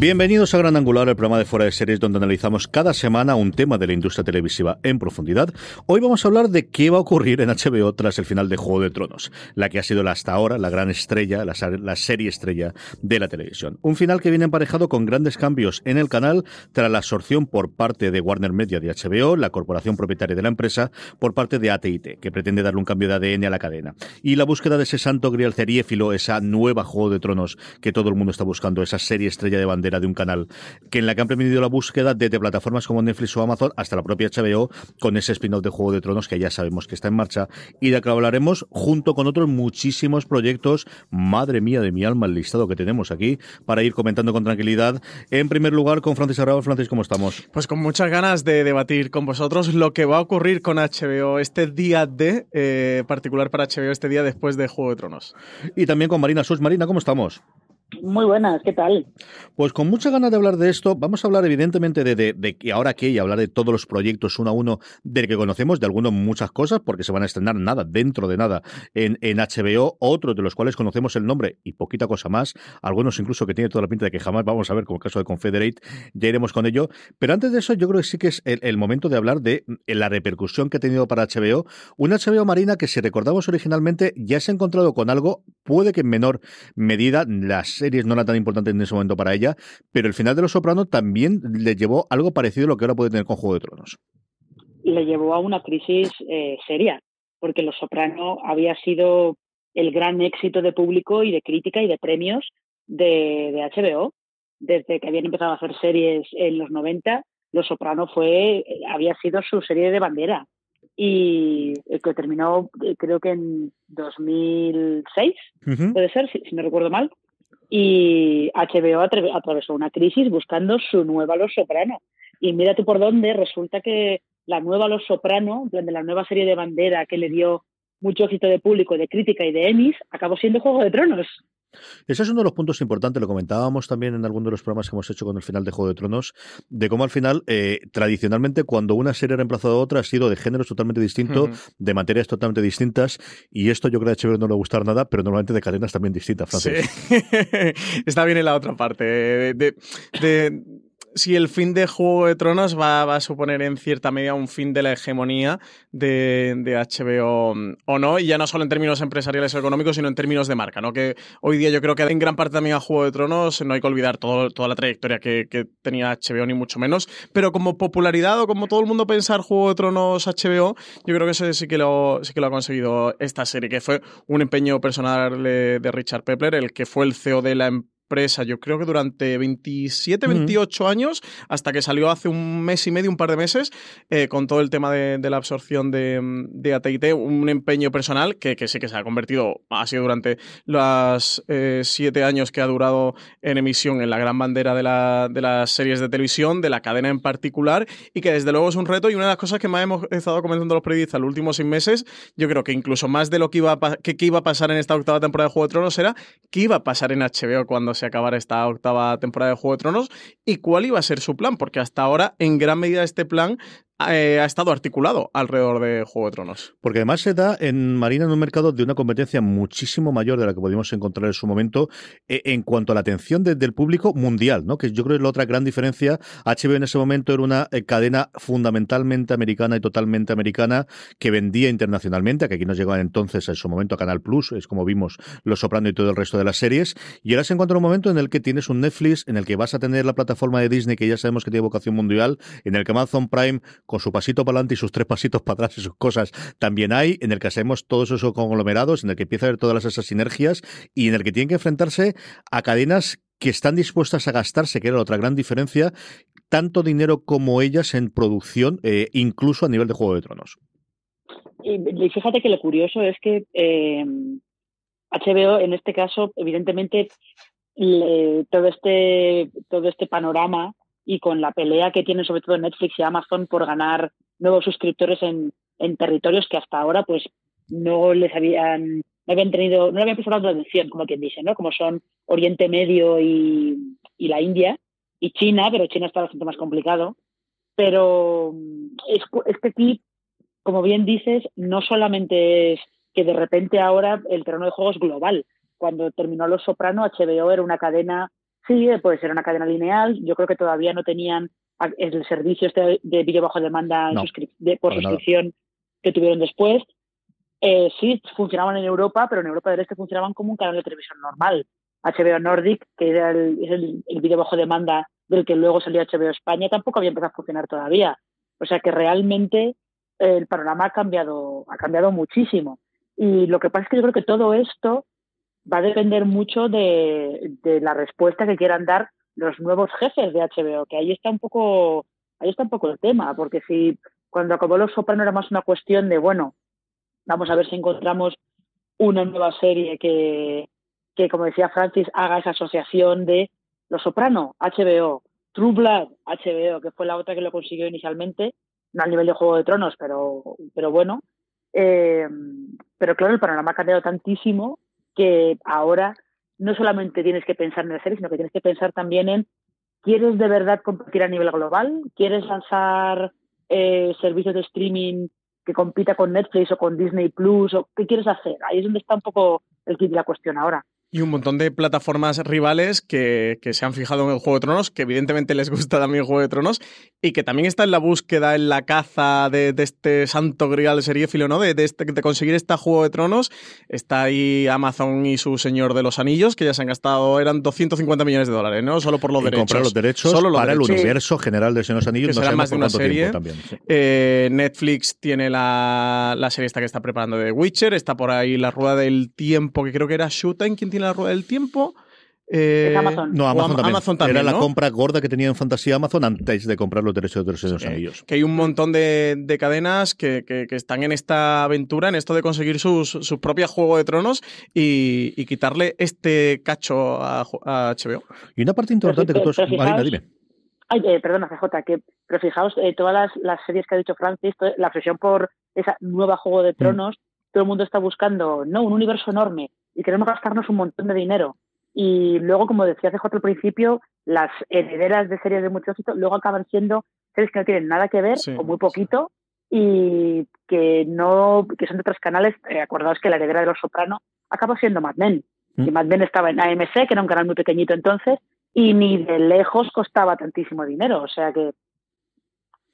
Bienvenidos a Gran Angular, el programa de fuera de series donde analizamos cada semana un tema de la industria televisiva en profundidad. Hoy vamos a hablar de qué va a ocurrir en HBO tras el final de Juego de Tronos, la que ha sido hasta ahora la gran estrella, la, la serie estrella de la televisión. Un final que viene emparejado con grandes cambios en el canal tras la absorción por parte de Warner Media de HBO, la corporación propietaria de la empresa, por parte de AT&T, que pretende darle un cambio de ADN a la cadena. Y la búsqueda de ese santo grial seriéfilo, esa nueva Juego de Tronos que todo el mundo está buscando, esa serie estrella de bandera de un canal, que en la que han permitido la búsqueda desde plataformas como Netflix o Amazon hasta la propia HBO con ese spin-off de Juego de Tronos que ya sabemos que está en marcha y de que hablaremos junto con otros muchísimos proyectos. Madre mía de mi alma el listado que tenemos aquí para ir comentando con tranquilidad. En primer lugar, con Francis Arrabal. Francis, ¿cómo estamos? Pues con muchas ganas de debatir con vosotros lo que va a ocurrir con HBO este día de, eh, particular para HBO, este día después de Juego de Tronos. Y también con Marina Sus. Marina, ¿cómo estamos? Muy buenas, ¿qué tal? Pues con mucha ganas de hablar de esto, vamos a hablar evidentemente de, que ahora que y hablar de todos los proyectos uno a uno del que conocemos, de algunos muchas cosas, porque se van a estrenar nada, dentro de nada, en, HBO, otros de los cuales conocemos el nombre y poquita cosa más, algunos incluso que tiene toda la pinta de que jamás vamos a ver, como el caso de Confederate, ya iremos con ello. Pero antes de eso, yo creo que sí que es el, el momento de hablar de la repercusión que ha tenido para HBO, una HBO Marina que si recordamos originalmente ya se ha encontrado con algo, puede que en menor medida las series no era tan importante en ese momento para ella, pero el final de Los Soprano también le llevó algo parecido a lo que ahora puede tener con Juego de Tronos. Le llevó a una crisis eh, seria, porque Los Soprano había sido el gran éxito de público y de crítica y de premios de, de HBO. Desde que habían empezado a hacer series en los 90, Los Soprano fue, había sido su serie de bandera y que terminó creo que en 2006, uh -huh. puede ser, si, si, no recuerdo mal. Y HBO atravesó una crisis buscando su nueva Los Soprano. Y mira tú por dónde, resulta que la nueva Los Soprano, en plan de la nueva serie de bandera que le dio mucho éxito de público, de crítica y de Emmys, acabó siendo Juego de Tronos. Ese es uno de los puntos importantes, lo comentábamos también en alguno de los programas que hemos hecho con el final de Juego de Tronos, de cómo al final, eh, tradicionalmente, cuando una serie ha reemplazado a otra, ha sido de géneros totalmente distintos, uh -huh. de materias totalmente distintas, y esto yo creo que a HBO no le va a gustar nada, pero normalmente de cadenas también distintas, Francis. Sí. Está bien en la otra parte. de, de, de si el fin de Juego de Tronos va, a suponer en cierta medida un fin de la hegemonía de, HBO o no, y ya no solo en términos empresariales o económicos, sino en términos de marca, ¿no? Que hoy día yo creo que en gran parte también a Juego de Tronos no hay que olvidar toda la trayectoria que, tenía HBO, ni mucho menos, pero como popularidad o como todo el mundo pensar Juego de Tronos HBO, yo creo que eso sí que lo, sí que lo ha conseguido esta serie, que fue un empeño personal de, de Richard Pepler, el que fue el CEO de la empresa empresa, yo creo que durante 27, 28 uh -huh. años, hasta que salió hace un mes y medio, un par de meses, eh, con todo el tema de, de la absorción de, de AT&T, un empeño personal que, que, sí que se ha convertido, ha sido durante los eh, siete años que ha durado en emisión en la gran bandera de, la, de, las series de televisión, de la cadena en particular, y que desde luego es un reto y una de las cosas que más hemos estado comentando los periodistas los últimos seis meses, yo creo que incluso más de lo que iba a, que, que iba a pasar en esta octava temporada de Juego de Tronos era qué iba a pasar en HBO cuando se acabara esta octava temporada de Juego de Tronos y cuál iba a ser su plan, porque hasta ahora en gran medida este plan eh, ha estado articulado alrededor de Juego de Tronos. Porque además se da en Marina en un mercado de una competencia muchísimo mayor de la que pudimos encontrar en su momento eh, en cuanto a la atención del público mundial, ¿no? Que yo creo que es la otra gran diferencia. HBO en ese momento era una eh, cadena fundamentalmente americana y totalmente americana que vendía internacionalmente, que aquí nos llegaba entonces en su momento a Canal Plus, es como vimos Los Soprano y todo el resto de las series. Y ahora se encuentra un momento en el que tienes un Netflix, en el que vas a tener la plataforma de Disney que ya sabemos que tiene vocación mundial, en el que Amazon Prime con su pasito para adelante y sus tres pasitos para atrás y sus cosas también hay, en el que hacemos todos esos conglomerados, en el que empieza a haber todas esas sinergias y en el que tienen que enfrentarse a cadenas que están dispuestas a gastarse, que era otra gran diferencia, tanto dinero como ellas en producción, eh, incluso a nivel de Juego de Tronos. Y, fíjate que lo curioso es que eh, HBO, en este caso, evidentemente, todo, este, todo este panorama y con la pelea que tienen sobre todo Netflix y Amazon por ganar nuevos suscriptores en, en territorios que hasta ahora pues no les habían no habían tenido no habían prestado atención como quien dice no como son Oriente Medio y, y, la India y China pero China está bastante más complicado. Pero es, este clip como bien dices no solamente es que de repente ahora el terreno de juego es global. Cuando terminó Los Soprano HBO era una cadena Sí, puede ser una cadena lineal. Yo creo que todavía no tenían el servicio este de vídeo bajo demanda por suscripción que tuvieron después. Eh, sí, funcionaban en Europa, pero en Europa del Este funcionaban como un canal de televisión normal. HBO Nordic, que era el, es el, vídeo bajo demanda del que luego salió HBO España, tampoco había empezado a funcionar todavía. O sea que realmente el panorama ha cambiado, ha cambiado muchísimo. Y lo que pasa es que yo creo que todo esto va a depender mucho de, la respuesta que quieran dar los nuevos jefes de HBO, que ahí está un poco, ahí está un poco el tema, porque si cuando acabó Los Soprano era más una cuestión de, bueno, vamos a ver si encontramos una nueva serie que, que como decía Francis, haga esa asociación de Los Soprano, HBO, True Blood, HBO, que fue la otra que lo consiguió inicialmente, no al nivel de Juego de Tronos, pero, pero bueno. Eh, pero claro, el panorama ha cambiado tantísimo que ahora no solamente tienes que pensar en la serie, sino que tienes que pensar también en, ¿quieres de verdad competir a nivel global? ¿Quieres lanzar eh, servicios de streaming que compita con Netflix o con Disney Plus? ¿O qué quieres hacer? Ahí es donde está un poco el kit de la cuestión ahora. Y un montón de plataformas rivales que, se han fijado en el Juego de Tronos, que evidentemente les gusta también el Juego de Tronos, y que también está en la búsqueda, en la caza de, este santo grial seriéfilo, ¿no? De, de, este, de conseguir este Juego de Tronos. Está ahí Amazon y su Señor de los Anillos, que ya se han gastado, eran 250 millones de dólares, ¿no? Solo por los derechos. comprar los derechos Solo para el universo general de Señor de los Anillos. Que no más de una serie. También, eh, Netflix tiene la, la, serie esta que está preparando de Witcher, está por ahí la Rueda del Tiempo, que creo que era Showtime quien tiene la Rueda del Tiempo. Eh, Amazon. No, Amazon, también. Era la compra gorda que tenía en fantasía Amazon antes de comprar los derechos de los ellos. Que hay un montón de, cadenas que, están en esta aventura, en esto de conseguir sus, su propia Juego de Tronos y, quitarle este cacho a, HBO. Y una parte importante que todos... Marina, dime. Ay, eh, perdona, CJ, que, pero fijaos, eh, todas las, series que ha dicho Francis, la obsesión por esa nueva Juego de mm. Tronos, todo el mundo está buscando, no, un universo enorme y queremos gastarnos un montón de dinero y luego, como decía CJ al principio, las herederas de series de mucho éxito luego acaban siendo series que no tienen nada que ver o muy poquito y que no que son de otros canales. Eh, acordaos que la heredera de Los Soprano acabó siendo Mad Men. Mm. Y Mad Men estaba en AMC, que era un canal muy pequeñito entonces, y ni de lejos costaba tantísimo dinero. O sea que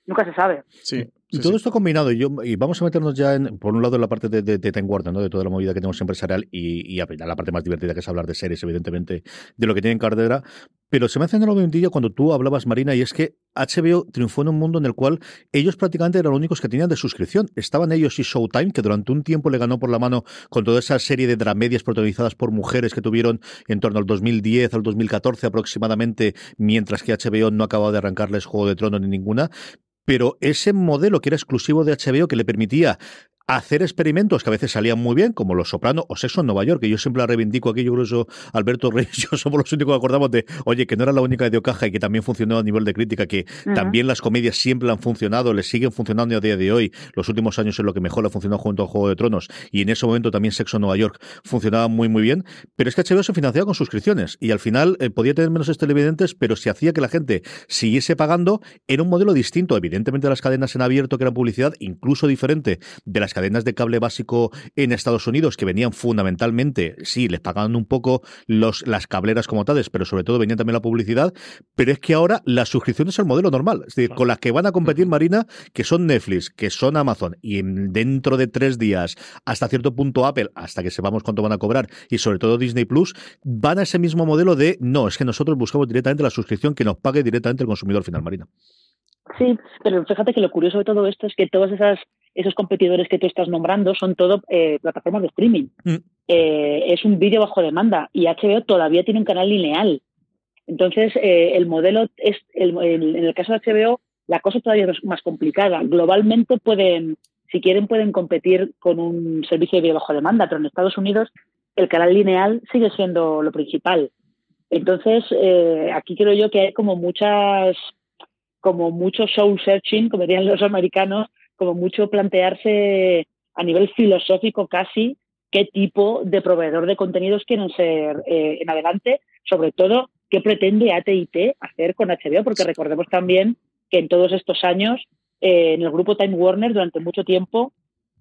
nunca se sabe. Sí. Y todo esto combinado, y, yo, y vamos a meternos ya, en, por un lado, en la parte de, de, de Time Warner, ¿no? de toda la movida que tenemos empresarial, y, y la parte más divertida que es hablar de series, evidentemente, de lo que tienen cartera. Pero se me hace el día cuando tú hablabas, Marina, y es que HBO triunfó en un mundo en el cual ellos prácticamente eran los únicos que tenían de suscripción. Estaban ellos y Showtime, que durante un tiempo le ganó por la mano con toda esa serie de dramedias protagonizadas por mujeres que tuvieron en torno al 2010 al 2014 aproximadamente, mientras que HBO no acababa de arrancarles Juego de Trono ni ninguna pero ese modelo que era exclusivo de HBO que le permitía hacer experimentos que a veces salían muy bien, como Los Soprano o Sexo en Nueva York, que yo siempre la reivindico aquí, yo creo que Alberto Reyes, yo somos los únicos que acordamos de, oye, que no era la única de Ocaja y que también funcionó a nivel de crítica, que también las comedias siempre han funcionado, le siguen funcionando a día de hoy, los últimos años es lo que mejor ha funcionado junto a Juego de Tronos, y en ese momento también Sexo en Nueva York funcionaba muy muy bien, pero es que HBO se financiaba con suscripciones, y al final eh, podía tener menos televidentes, pero si hacía que la gente siguiese pagando, era un modelo distinto, evidentemente las cadenas en abierto que eran publicidad, incluso diferente de las cadenas de cable básico en Estados Unidos, que venían fundamentalmente, sí, les pagaban un poco los, las cableras como tales, pero sobre todo venían también la publicidad, pero es que ahora la suscripción es el modelo normal, es decir, con las que van a competir, Marina, que son Netflix, que son Amazon, y dentro de tres días, hasta cierto punto Apple, hasta que sepamos cuánto van a cobrar, y sobre todo Disney Plus, van a ese mismo modelo de, no, es que nosotros buscamos directamente la suscripción que nos pague directamente el consumidor final, Marina. Sí, pero fíjate que lo curioso de todo esto es que todas esas esos competidores que tú estás nombrando son todo eh, plataformas de streaming. Mm. Eh, es un vídeo bajo demanda y HBO todavía tiene un canal lineal. Entonces, eh, el modelo es, en el caso de HBO, la cosa todavía es más complicada. Globalmente pueden, si quieren, pueden competir con un servicio de vídeo bajo demanda, pero en Estados Unidos el canal lineal sigue siendo lo principal. Entonces, aquí creo yo que hay como muchas, como mucho soul searching, como dirían los americanos, como mucho plantearse a nivel filosófico casi qué tipo de proveedor de contenidos quieren ser eh, en adelante, sobre todo qué pretende AT&T hacer con HBO, porque recordemos también que en todos estos años eh, en el grupo Time Warner durante mucho tiempo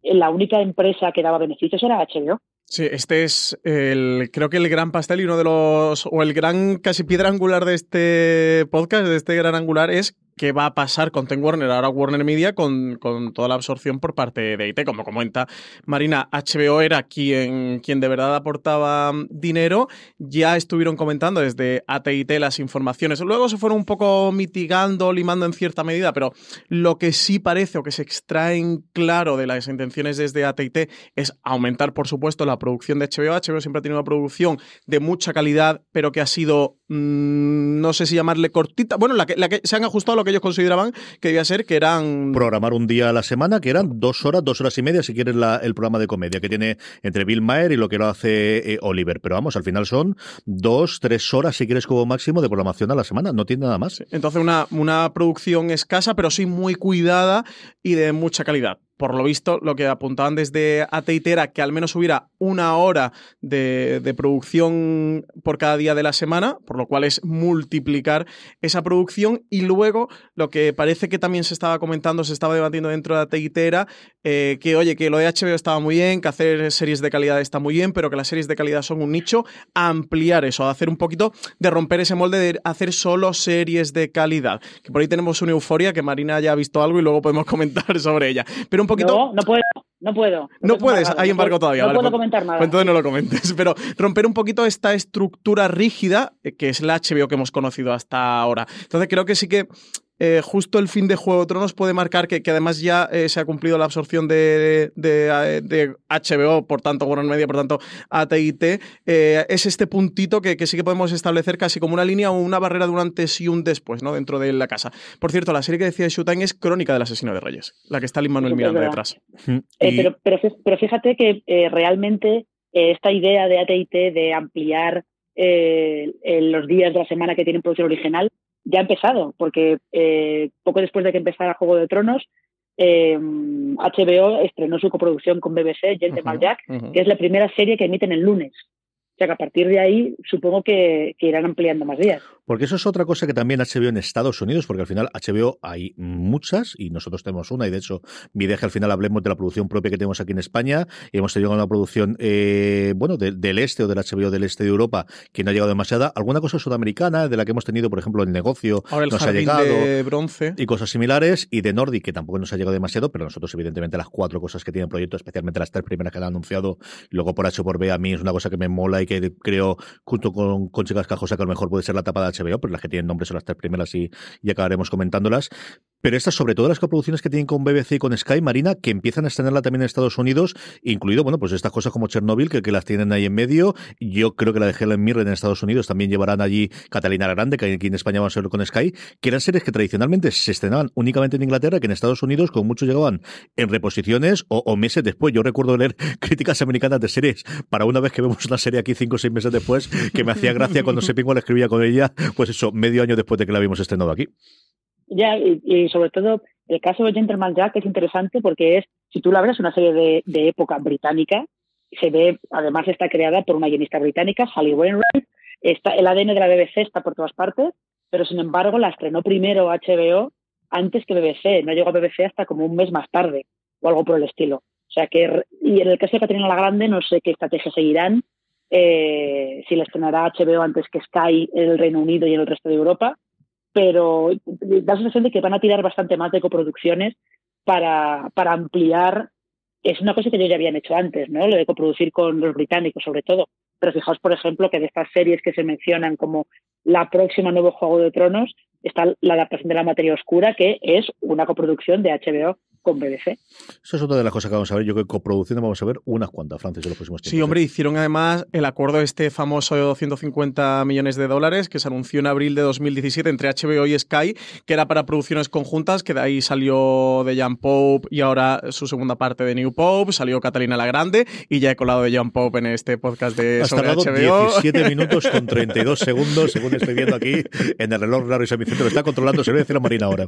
eh, la única empresa que daba beneficios era HBO. Sí, este es el, creo que el gran pastel y uno de los, o el gran casi piedra angular de este podcast, de este gran angular, es qué va a pasar con Ten Warner, ahora Warner Media, con, toda la absorción por parte de IT. Como comenta Marina, HBO era quien, quien de verdad aportaba dinero. Ya estuvieron comentando desde ATT las informaciones. Luego se fueron un poco mitigando, limando en cierta medida, pero lo que sí parece o que se extraen claro de las intenciones desde ATT es aumentar, por supuesto, la producción de HBO. HBO siempre ha tenido una producción de mucha calidad, pero que ha sido, mm, no sé si llamarle cortita, bueno, la que, se han ajustado que ellos consideraban que debía ser, que eran... Programar un día a la semana, que eran dos horas, dos horas y media, si quieres la, el programa de comedia que tiene entre Bill Maher y lo que lo hace eh, Oliver. Pero vamos, al final son dos, tres horas, si quieres, como máximo de programación a la semana. No tiene nada más. Entonces, una, una producción escasa, pero sí muy cuidada y de mucha calidad por lo visto, lo que apuntaban desde AT&T era que al menos hubiera una hora de, producción por cada día de la semana, por lo cual es multiplicar esa producción. Y luego, lo que parece que también se estaba comentando, se estaba debatiendo dentro de AT&T eh, que, oye, que lo de HBO estaba muy bien, que hacer series de calidad está muy bien, pero que las series de calidad son un nicho, ampliar eso, hacer un poquito de romper ese molde de hacer solo series de calidad. Que por ahí tenemos una euforia que Marina ya ha visto algo y luego podemos comentar sobre ella. Pero poquito. No, no puedo. No puedo. No puedes, hay embargo todavía. No puedo pues, comentar nada. Pues entonces no lo comentes. Pero romper un poquito esta estructura rígida eh, que es la HBO que hemos conocido hasta ahora. Entonces creo que sí que eh, justo el fin de Juego de Tronos puede marcar que, además ya eh, se ha cumplido la absorción de, de, HBO, por tanto Warner Media, por tanto AT&T, eh, es este puntito que, sí que podemos establecer casi como una línea o una barrera de un antes y un después, ¿no? Dentro de la casa. Por cierto, la serie que decía Showtime es Crónica del asesino de Reyes, la que está Lin Manuel Miranda detrás. pero, pero, fíjate que realmente esta idea de AT&T de ampliar los días de la semana que tienen producción original ya ha empezado, porque eh, poco después de que empezara Juego de Tronos, eh, HBO estrenó su coproducción con BBC, Gentleman Jack, que es la primera serie que emiten el lunes. O sea que a partir de ahí supongo que, irán ampliando más días. Porque eso es otra cosa que también HBO en Estados Unidos, porque al final HBO hay muchas y nosotros tenemos una, y de hecho mi idea que al final hablemos de la producción propia que tenemos aquí en España, y hemos tenido una producción, eh, bueno, del este o del HBO del este de Europa, que no ha llegado demasiada. Alguna cosa sudamericana, de la que hemos tenido, por ejemplo, el negocio, Ahora el nos ha llegado. De bronce. Y cosas similares, y de Nordic, que tampoco nos ha llegado demasiado, pero nosotros, evidentemente, las cuatro cosas que tienen proyecto, especialmente las tres primeras que han anunciado, luego por H por B, a mí es una cosa que me mola que creo, junto con, con Chicas Cajosa, que a lo mejor puede ser la tapa de HBO, pero las que tienen nombre son las tres primeras y, y acabaremos comentándolas. Pero estas, sobre todo las coproducciones que tienen con BBC y con Sky Marina, que empiezan a estrenarla también en Estados Unidos, incluido, bueno, pues estas cosas como Chernobyl, que, que las tienen ahí en medio. Yo creo que la de Helen Mirren en Estados Unidos también llevarán allí Catalina la Grande, que aquí en España vamos a verlo con Sky, que eran series que tradicionalmente se estrenaban únicamente en Inglaterra, que en Estados Unidos, con muchos llegaban en reposiciones o, meses después. Yo recuerdo leer críticas americanas de series para una vez que vemos una serie aquí cinco o seis meses después, que me hacía gracia cuando se le escribía con ella, pues eso, medio año después de que la habíamos estrenado aquí. Ya, y, sobre todo el caso de Gentleman Jack es interesante porque es, si tú la ves, una serie de, de época británica, se ve, además está creada por una guionista británica, Sally Wainwright, está, el ADN de la BBC está por todas partes, pero sin embargo la estrenó primero HBO antes que BBC, no llegó a BBC hasta como un mes más tarde o algo por el estilo. O sea que, y en el caso de Caterina la Grande, no sé qué estrategia seguirán, eh, si la estrenará HBO antes que Sky en el Reino Unido y en el resto de Europa, pero da la sensación de que van a tirar bastante más de coproducciones para, para ampliar. Es una cosa que ellos ya habían hecho antes, ¿no? Lo de coproducir con los británicos, sobre todo. Pero fijaos, por ejemplo, que de estas series que se mencionan como la próxima nuevo Juego de Tronos, está la adaptación de la materia oscura, que es una coproducción de HBO con BBC. Eso es otra de las cosas que vamos a ver. Yo creo que coproducción vamos a ver unas cuantas, Francis, en los próximos tiempos. Sí, hombre, ¿eh? hicieron además el acuerdo este famoso de 250 millones de dólares que se anunció en abril de 2017 entre HBO y Sky, que era para producciones conjuntas, que de ahí salió de Jan Pope y ahora su segunda parte de New Pope, salió Catalina la Grande y ya he colado de Jan Pope en este podcast de Has sobre HBO. 17 minutos con 32 segundos, según estoy viendo aquí en el reloj raro y semicentro. Lo está controlando, se lo voy a decir a Marina ahora.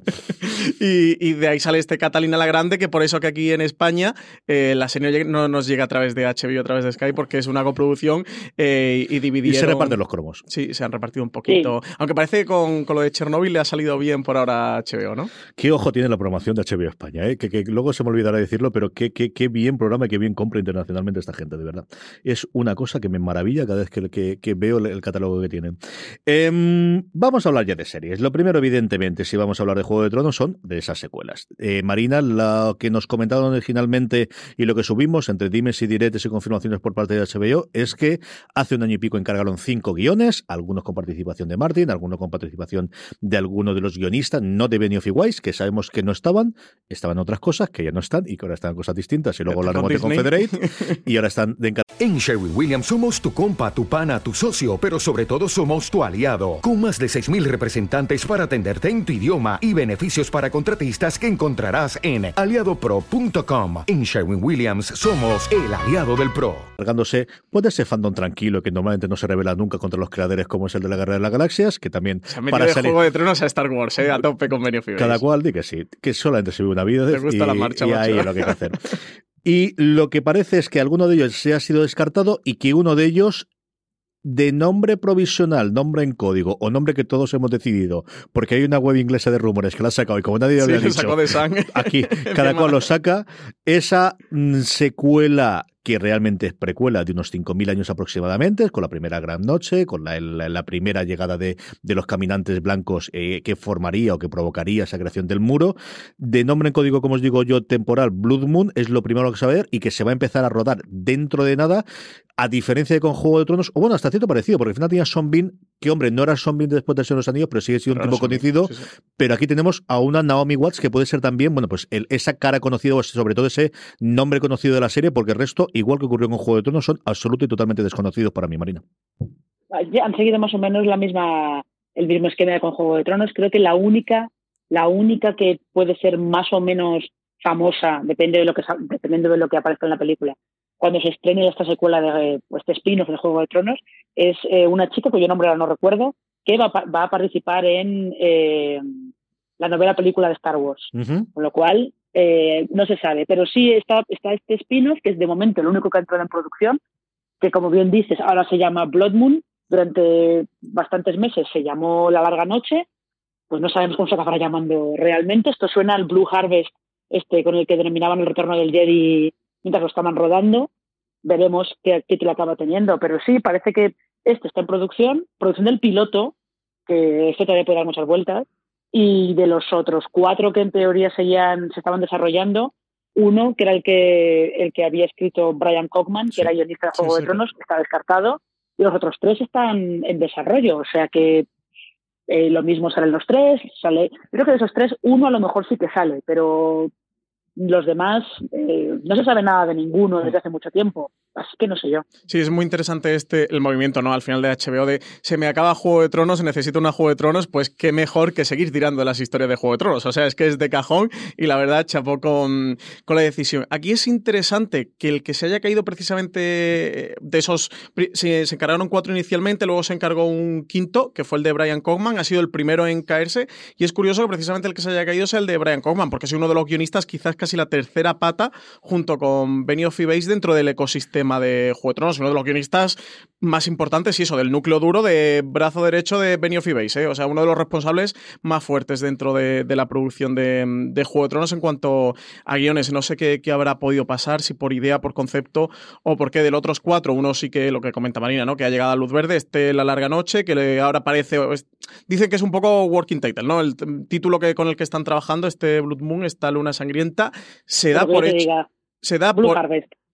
Y, y de ahí sale este Catalina la Grande, que por eso que aquí en España eh, la serie no nos llega a través de HBO, a través de Sky, porque es una coproducción eh, y dividieron... Y se reparten los cromos. Sí, se han repartido un poquito. Aunque parece que con, con, lo de Chernobyl le ha salido bien por ahora HBO, ¿no? Qué ojo tiene la programación de HBO España, ¿eh? que, que, luego se me olvidará decirlo, pero qué, qué, qué bien programa y qué bien compra internacionalmente esta gente, de verdad. Es una cosa que me maravilla cada vez que, que veo el, catálogo que tienen. Em, vamos a hablar ya de series. Lo primero, evidentemente, si vamos a hablar de Juego de Tronos, son de esas secuelas. Eh, Marina, la que nos comentaron originalmente y lo que subimos entre dimes y diretes y confirmaciones por parte de HBO es que hace un año y pico encargaron cinco guiones, algunos con participación de Martin, algunos con participación de alguno de los guionistas, no de Benioff y Weiss, que sabemos que no estaban, estaban otras cosas que ya no están y que ahora están en cosas distintas y luego hablaremos de Confederate y ahora están de En Sherwin Williams somos tu compa, tu pana, tu socio, pero sobre todo somos tu aliado, con más de 6.000 representantes para atenderte en tu idioma y beneficios para contratistas que encontrarás en Aliado Pro en Sherwin Williams somos el aliado del PRO. Cargándose puede ese fandom tranquilo que normalmente no se revela nunca contra los creadores como es el de la Guerra de las Galaxias, que también se para de Juego de Tronos a Star Wars, ¿eh? a tope con beneficios. Cada cual di que sí, que solamente se vive una vida Te gusta y, la marcha, y ahí es lo que hay que hacer. Y lo que parece es que alguno de ellos se ha sido descartado y que uno de ellos de nombre provisional, nombre en código o nombre que todos hemos decidido, porque hay una web inglesa de rumores que la ha sacado y como nadie había dicho, de aquí cada cual lo saca, esa mm, secuela que realmente es precuela de unos 5.000 años aproximadamente, con la primera gran noche, con la, primera llegada de, de, los caminantes blancos eh, que formaría o que provocaría esa creación del muro. De nombre en código, como os digo yo, temporal, Blood Moon, es lo primero que saber y que se va a empezar a rodar dentro de nada, a diferencia de con Juego de Tronos, o bueno, hasta cierto parecido, porque al final tenía Son Bean, que hombre, no era Son Bean después de ser los anillos, pero sigue siendo un tipo conocido, sí, sí. pero aquí tenemos a una Naomi Watts que puede ser también, bueno, pues el, esa cara conocida, o sobre todo ese nombre conocido de la serie, porque el resto igual que ocurrió con Juego de Tronos, son absolutos y totalmente desconocidos para mí, Marina. Han seguido más o menos la misma, el mismo esquema con Juego de Tronos. Creo que la única, la única que puede ser más o menos famosa, depende de lo que dependiendo de lo que aparezca en la película, cuando se estrene esta secuela de pues, este spin-off de Juego de Tronos, es eh, una chica cuyo nombre ahora no recuerdo, que va, va a participar en eh, la novela película de Star Wars. Uh -huh. Con lo cual, eh, no se sabe, pero sí está, está este spin-off, que es de momento el único que ha entrado en producción, que como bien dices, ahora se llama Blood Moon, durante bastantes meses se llamó La Larga Noche, pues no sabemos cómo se acabará llamando realmente, esto suena al Blue Harvest, este con el que denominaban el retorno del Jedi mientras lo estaban rodando, veremos qué título acaba teniendo, pero sí, parece que este está en producción, producción del piloto, que esto todavía puede dar muchas vueltas, y de los otros cuatro que en teoría seguían, se estaban desarrollando, uno, que era el que, el que había escrito Brian Cockman, que sí, era guionista de Juego sí, de Tronos, sí. está descartado, y los otros tres están en desarrollo, o sea que eh, lo mismo salen los tres, sale, creo que de esos tres uno a lo mejor sí que sale, pero los demás eh, no se sabe nada de ninguno desde hace mucho tiempo. Así que no sé yo. Sí, es muy interesante este el movimiento, ¿no? Al final de HBO de se me acaba Juego de Tronos, necesito una Juego de Tronos, pues qué mejor que seguir tirando las historias de Juego de Tronos. O sea, es que es de cajón y la verdad chapó con, con la decisión. Aquí es interesante que el que se haya caído precisamente de esos. Se, encargaron cuatro inicialmente, luego se encargó un quinto, que fue el de Brian Cogman, ha sido el primero en caerse. Y es curioso que precisamente el que se haya caído sea el de Brian Cogman, porque es uno de los guionistas, quizás casi la tercera pata, junto con Benioff y dentro del ecosistema de Juego de Tronos, uno de los guionistas más importantes y eso, del núcleo duro de brazo derecho de Benioff y Weiss, ¿eh? o sea, uno de los responsables más fuertes dentro de, la producción de, Juego de Tronos en cuanto a guiones. No sé qué, habrá podido pasar, si por idea, por concepto o por qué del otros cuatro, uno sí que lo que comenta Marina, ¿no? que ha llegado a luz verde, este La Larga Noche, que ahora parece, dicen que es un poco working title, ¿no? El título que, con el que están trabajando, este Blood Moon, esta Luna Sangrienta, se da por hecho. Se da por,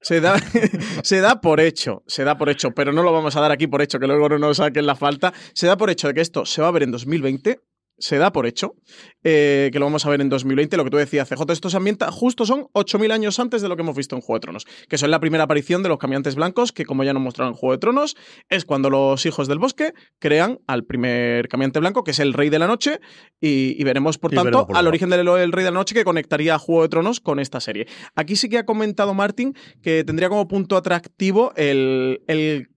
se da, se da por hecho, se da por hecho, pero no lo vamos a dar aquí por hecho, que luego no nos saquen la falta. Se da por hecho de que esto se va a ver en 2020 se da por hecho, eh, que lo vamos a ver en 2020, lo que tú decías, CJ, esto se ambienta, justo son 8.000 años antes de lo que hemos visto en Juego de Tronos, que son la primera aparición de los caminantes blancos, que como ya nos mostraron en Juego de Tronos, es cuando los hijos del bosque crean al primer caminante blanco, que es el rey de la noche, y, veremos, por tanto, al origen del rey de la noche que conectaría a Juego de Tronos con esta serie. Aquí sí que ha comentado Martin que tendría como punto atractivo el, el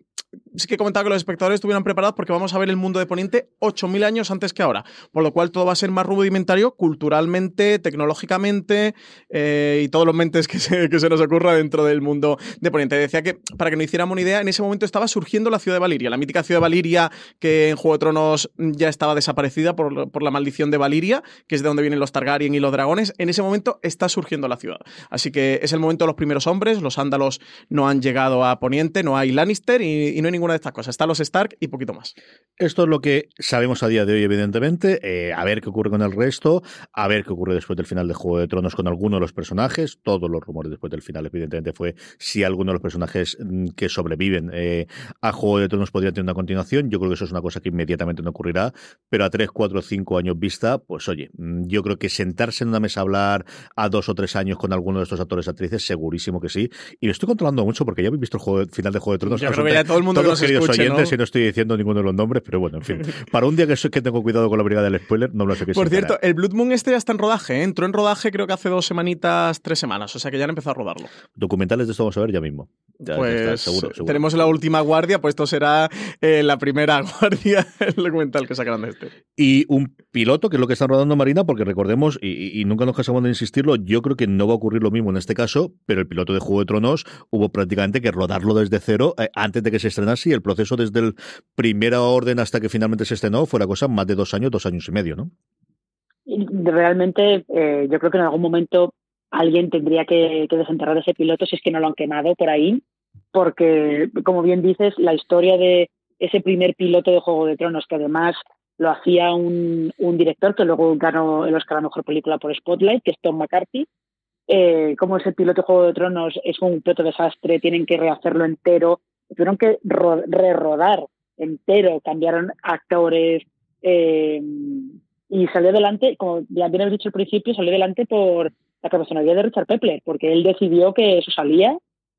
sí que comentaba que los espectadores estuvieran preparados porque vamos a ver el mundo de Poniente 8.000 años antes que ahora, por lo cual todo va a ser más rudimentario culturalmente, tecnológicamente eh, y todos los mentes que se, que se, nos ocurra dentro del mundo de Poniente. Decía que, para que nos hiciéramos una idea, en ese momento estaba surgiendo la ciudad de Valiria, la mítica ciudad de Valiria que en Juego de Tronos ya estaba desaparecida por, por la maldición de Valiria, que es de donde vienen los Targaryen y los dragones. En ese momento está surgiendo la ciudad. Así que es el momento de los primeros hombres, los ándalos no han llegado a Poniente, no hay Lannister y, no hay ninguna de estas cosas. Están los Stark y poquito más. Esto es lo que sabemos a día de hoy, evidentemente. Eh, a ver qué ocurre con el resto, a ver qué ocurre después del final de Juego de Tronos con alguno de los personajes. Todos los rumores después del final, evidentemente, fue si alguno de los personajes mm, que sobreviven eh, a Juego de Tronos podría tener una continuación. Yo creo que eso es una cosa que inmediatamente no ocurrirá, pero a 3, 4, 5 años vista, pues oye, mm, yo creo que sentarse en una mesa a hablar a dos o tres años con alguno de estos actores actrices, segurísimo que sí. Y lo estoy controlando mucho porque ya habéis visto el juego, final de Juego de Tronos. Yo creo que ya todo el mundo queridos oyentes, ¿no? y no estoy diciendo ninguno de los nombres, pero bueno, en fin. Para un día que soy que tengo cuidado con la brigada del spoiler, no lo sé qué Por cierto, el Blood Moon este ya está en rodaje, ¿eh? entró en rodaje creo que hace dos semanitas, tres semanas, o sea que ya han empezado a rodarlo. Documentales de esto vamos a ver ya mismo. pues seguro, tenemos la última guardia, pues esto será eh, la primera guardia, el documental que sacarán de este. Y un piloto, que es lo que están rodando Marina, porque recordemos, y, nunca nos casamos de insistirlo, yo creo que no va a ocurrir lo mismo en este caso, pero el piloto de Juego de Tronos hubo prácticamente que rodarlo desde cero eh, antes de que se estrenase y el proceso desde el primera orden hasta que finalmente se estrenó fuera cosa más de dos años, dos años y medio, ¿no? Realmente eh, yo creo que en algún momento alguien tendría que, desenterrar ese piloto si es que no lo han quemado por ahí, porque como bien dices, la historia de ese primer piloto de Juego de Tronos, que además lo hacía un, director que luego ganó el Oscar a Mejor Película por Spotlight, que es Tom McCarthy, eh, como ese piloto de Juego de Tronos es un piloto desastre, tienen que rehacerlo entero, tuvieron que re-rodar entero, cambiaron actores eh, y salió adelante, como ya bien habéis dicho al principio, salió adelante por la personalidad de Richard Pepler, porque él decidió que eso salía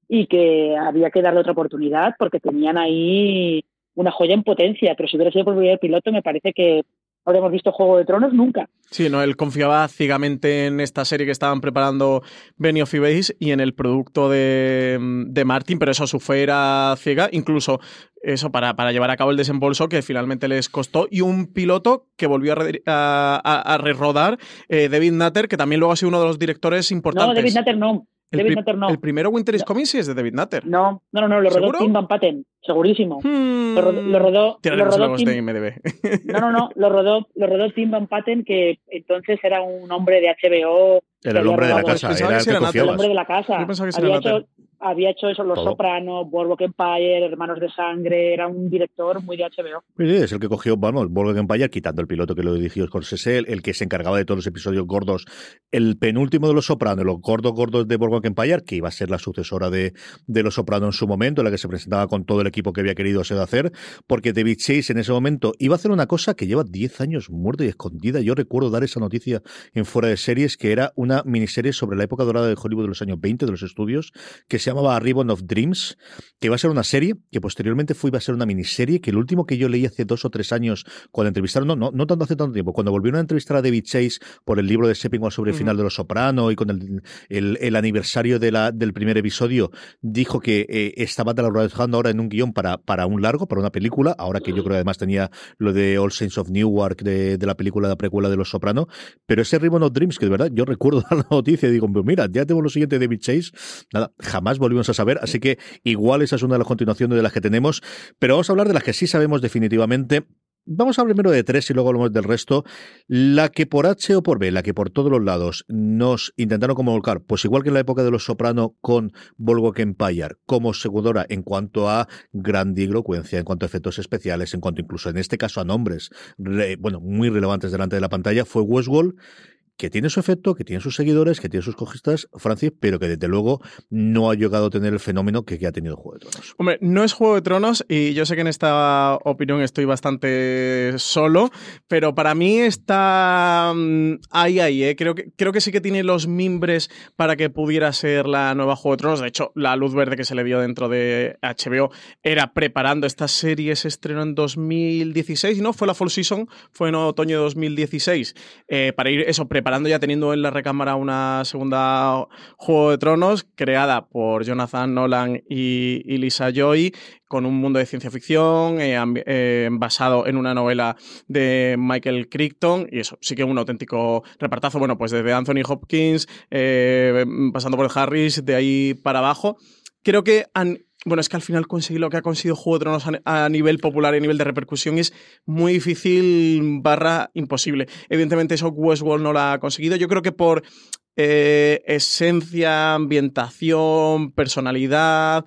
y que había que darle otra oportunidad porque tenían ahí una joya en potencia, pero si hubiera sido por el piloto me parece que habríamos visto Juego de Tronos nunca. Sí, no, él confiaba ciegamente en esta serie que estaban preparando Benioff y Weiss y en el producto de, de Martin, pero eso su fe era ciega, incluso eso para, para, llevar a cabo el desembolso que finalmente les costó y un piloto que volvió a, a, rerodar, eh, David Nutter, que también luego ha sido uno de los directores importantes. No, David Nutter no. El, David Nutter no. el primero Winter is Coming sí es de David Nutter. No, no, no, no lo rodó Tim Van Patten, segurísimo. Hmm. Lo, rodó, lo rodó, lo rodó Tim... de IMDb. no, no, no, lo rodó, lo rodó Tim Van Patten, que entonces era un hombre de HBO. Era el hombre de la casa, era el, que el hombre de la casa. Yo pensaba que había, hecho, había hecho eso, Los Sopranos, Boardwalk Empire, Hermanos de Sangre, era un director muy de HBO. Sí, es el que cogió, bueno, Boardwalk Empire, quitando el piloto que lo dirigió Scorsese, el, el que se encargaba de todos los episodios gordos, el penúltimo de Los Sopranos, los gordos gordos de Boardwalk Empire, que iba a ser la sucesora de, de Los Sopranos en su momento, la que se presentaba con todo el equipo que había querido hacer, porque David Chase en ese momento iba a hacer una cosa que lleva 10 años muerta y escondida. Yo recuerdo dar esa noticia en fuera de series, que era una miniserie sobre la época dorada de Hollywood de los años 20, de los estudios, que se llamaba Ribbon of Dreams, que iba a ser una serie, que posteriormente fue iba a ser una miniserie, que el último que yo leí hace dos o tres años, cuando entrevistaron, no, no, no tanto hace tanto tiempo, cuando volvieron a entrevistar a David Chase por el libro de Sepping sobre el final de Los Soprano y con el, el, aniversario de la, del primer episodio, dijo que eh, estaba trabajando ahora en un guion para, para un largo, para una película, ahora que yo creo que además tenía lo de All Saints of Newark, de, de la película, de la precuela de Los Soprano, pero ese Ribbon of Dreams, que de verdad yo recuerdo dar la noticia y digo, pues mira, ya tengo lo siguiente de David Chase, nada, jamás volvimos a saber, así que igual esa es una de las continuaciones de las que tenemos, pero vamos a hablar de las que sí sabemos definitivamente. Vamos a hablar primero de tres y luego hablamos del resto. La que por H o por B, la que por todos los lados nos intentaron como volcar, pues igual que en la época de los Soprano con Boardwalk Empire, como segundora en cuanto a grandilocuencia, en cuanto a efectos especiales, en cuanto incluso en este caso a nombres, bueno, muy relevantes delante de la pantalla, fue Westworld que tiene su efecto, que tiene sus seguidores, que tiene sus cojistas, Francis, pero que desde luego no ha llegado a tener el fenómeno que, ha tenido Juego de Tronos. Hombre, no es Juego de Tronos y yo sé que en esta opinión estoy bastante solo, pero para mí está mm, ahí, ahí, ¿eh? creo, que, creo que sí que tiene los mimbres para que pudiera ser la nueva Juego de Tronos. De hecho, la luz verde que se le dio dentro de HBO era preparando esta serie, se estrenó en 2016, ¿no? Fue la Fall Season, fue en otoño de 2016, eh, para ir eso, preparando preparando ya teniendo en la recámara una segunda Juego de Tronos creada por Jonathan Nolan y, Lisa Joy con un mundo de ciencia ficción eh, eh, basado en una novela de Michael Crichton y eso, sí que un auténtico repartazo, bueno, pues desde Anthony Hopkins, eh, pasando por Harris, de ahí para abajo. Creo que han bueno, es que al final conseguir lo que ha conseguido Juego de Tronos a, nivel popular y a nivel de repercusión es muy difícil barra imposible. Evidentemente eso Westworld no lo ha conseguido. Yo creo que por eh, esencia, ambientación, personalidad,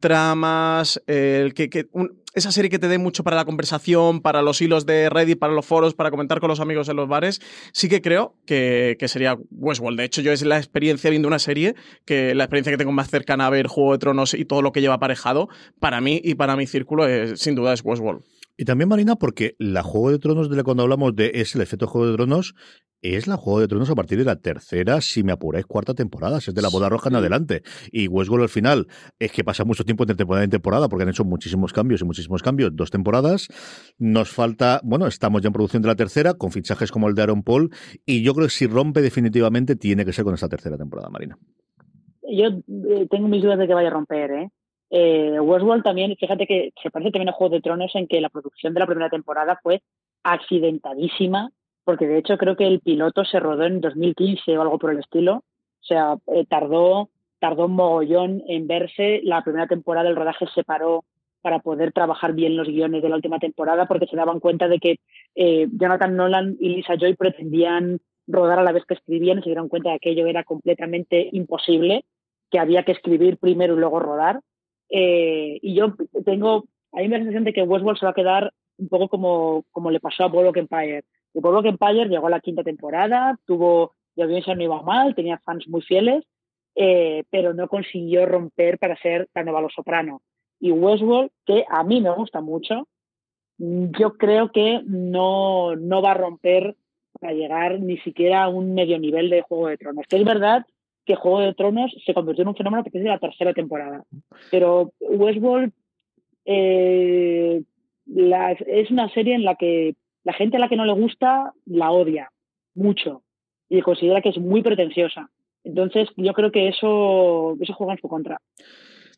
tramas, el que, que esa serie que te dé mucho para la conversación, para los hilos de Reddit, para los foros, para comentar con los amigos en los bares, sí que creo que, sería Westworld. De hecho, yo es la experiencia viendo una serie, que la experiencia que tengo más cercana a ver Juego de Tronos y todo lo que lleva aparejado, para mí y para mi círculo, es, sin duda es Westworld. Y también, Marina, porque la Juego de Tronos, de la cuando hablamos de es el efecto Juego de Tronos, es la Juego de Tronos a partir de la tercera, si me apuráis, cuarta temporada. Es de la boda roja en adelante. Y Westworld al final es que pasa mucho tiempo entre temporada y temporada porque han hecho muchísimos cambios y muchísimos cambios. Dos temporadas. Nos falta, bueno, estamos ya en producción de la tercera con fichajes como el de Aaron Paul. Y yo creo que si rompe definitivamente tiene que ser con esta tercera temporada, Marina. Yo eh, tengo mis dudas de que vaya a romper, ¿eh? Eh, Westworld también, fíjate que se parece también a Juego de Tronos en que la producción de la primera temporada fue accidentadísima porque de hecho creo que el piloto se rodó en 2015 o algo por el estilo. O sea, eh, tardó, tardó un mogollón en verse. La primera temporada el rodaje se paró para poder trabajar bien los guiones de la última temporada porque se daban cuenta de que eh, Jonathan Nolan y Lisa Joy pretendían rodar a la vez que escribían y se dieron cuenta de que aquello era completamente imposible, que había que escribir primero y luego rodar. Eh, y yo tengo, a mí me da la sensación de que Westworld se va a quedar un poco como, como le pasó a Boardwalk Empire. El Boardwalk Empire llegó a la quinta temporada, tuvo, la audiencia no iba mal, tenía fans muy fieles, eh, pero no consiguió romper para ser la nueva Soprano. Y Westworld, que a mí me gusta mucho, yo creo que no, no va a romper para llegar ni siquiera a un medio nivel de Juego de Tronos. Que es verdad que Juego de Tronos se convirtió en un fenómeno a partir de la tercera temporada. Pero Westworld eh, es una serie en la que la gente a la que no le gusta la odia mucho y considera que es muy pretenciosa. Entonces, yo creo que eso, eso juega en su contra.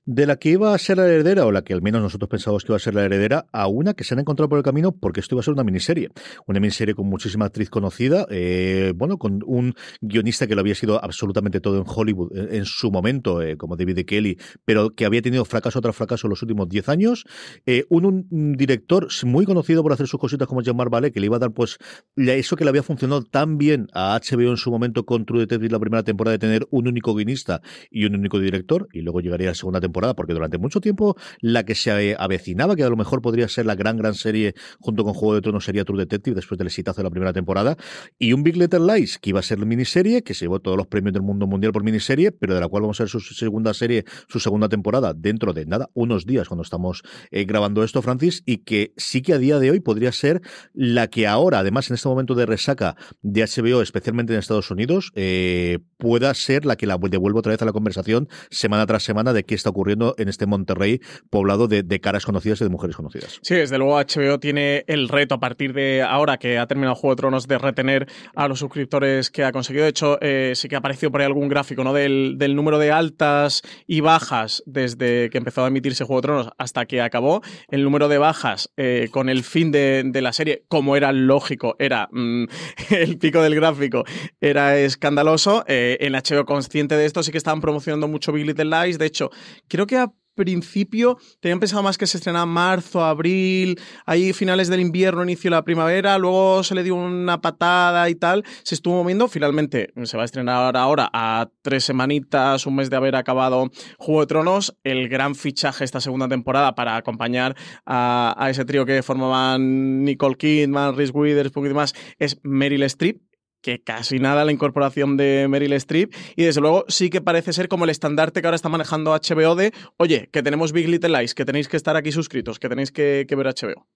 De la que iba a ser la heredera, o la que al menos nosotros pensábamos que iba a ser la heredera, a una que se han encontrado por el camino porque esto iba a ser una miniserie. Una miniserie con muchísima actriz conocida, eh, bueno, con un guionista que lo había sido absolutamente todo en Hollywood en, su momento, eh, como David Kelly, pero que había tenido fracaso tras fracaso en los últimos 10 años. Eh, un, director muy conocido por hacer sus cositas como Jean-Marc Vallée, que le iba a dar pues eso que le había funcionado tan bien a HBO en su momento con True Detective la primera temporada de tener un único guionista y un único director, y luego llegaría la segunda temporada, porque durante mucho tiempo la que se avecinaba, que a lo mejor podría ser la gran, gran serie junto con Juego de Tronos, sería True Detective después del exitazo de la primera temporada, y un Big Little Lies, que iba a ser miniserie, que se llevó todos los premios del mundo mundial por miniserie, pero de la cual vamos a ver su segunda serie, su segunda temporada, dentro de nada, unos días cuando estamos eh, grabando esto, Francis, y que sí que a día de hoy podría ser la que ahora, además en este momento de resaca de HBO, especialmente en Estados Unidos, eh, pueda ser la que la devuelva otra vez a la conversación semana tras semana de qué está ocurriendo en este Monterrey poblado de, caras conocidas y de mujeres conocidas. Sí, desde luego HBO tiene el reto a partir de ahora que ha terminado Juego de Tronos de retener a los suscriptores que ha conseguido. De hecho, eh, sí que ha aparecido por ahí algún gráfico ¿no? del, número de altas y bajas desde que empezó a emitirse Juego de Tronos hasta que acabó. El número de bajas eh, con el fin de, la serie, como era lógico, era mm, el pico del gráfico, era escandaloso. Eh, en HBO consciente de esto sí que estaban promocionando mucho Big Little Lies. De hecho, creo que a principio tenían pensado más que se estrenaba marzo, abril, ahí finales del invierno, inicio de la primavera, luego se le dio una patada y tal, se estuvo moviendo, finalmente se va a estrenar ahora a tres semanitas, un mes de haber acabado Juego de Tronos, el gran fichaje esta segunda temporada para acompañar a, ese trío que formaban Nicole Kidman, Reese Witherspoon y demás, es Meryl Streep, que casi nada la incorporación de Meryl Streep y desde luego sí que parece ser como el estandarte que ahora está manejando HBO de, oye, que tenemos Big Little Lies, que tenéis que estar aquí suscritos, que tenéis que, ver HBO.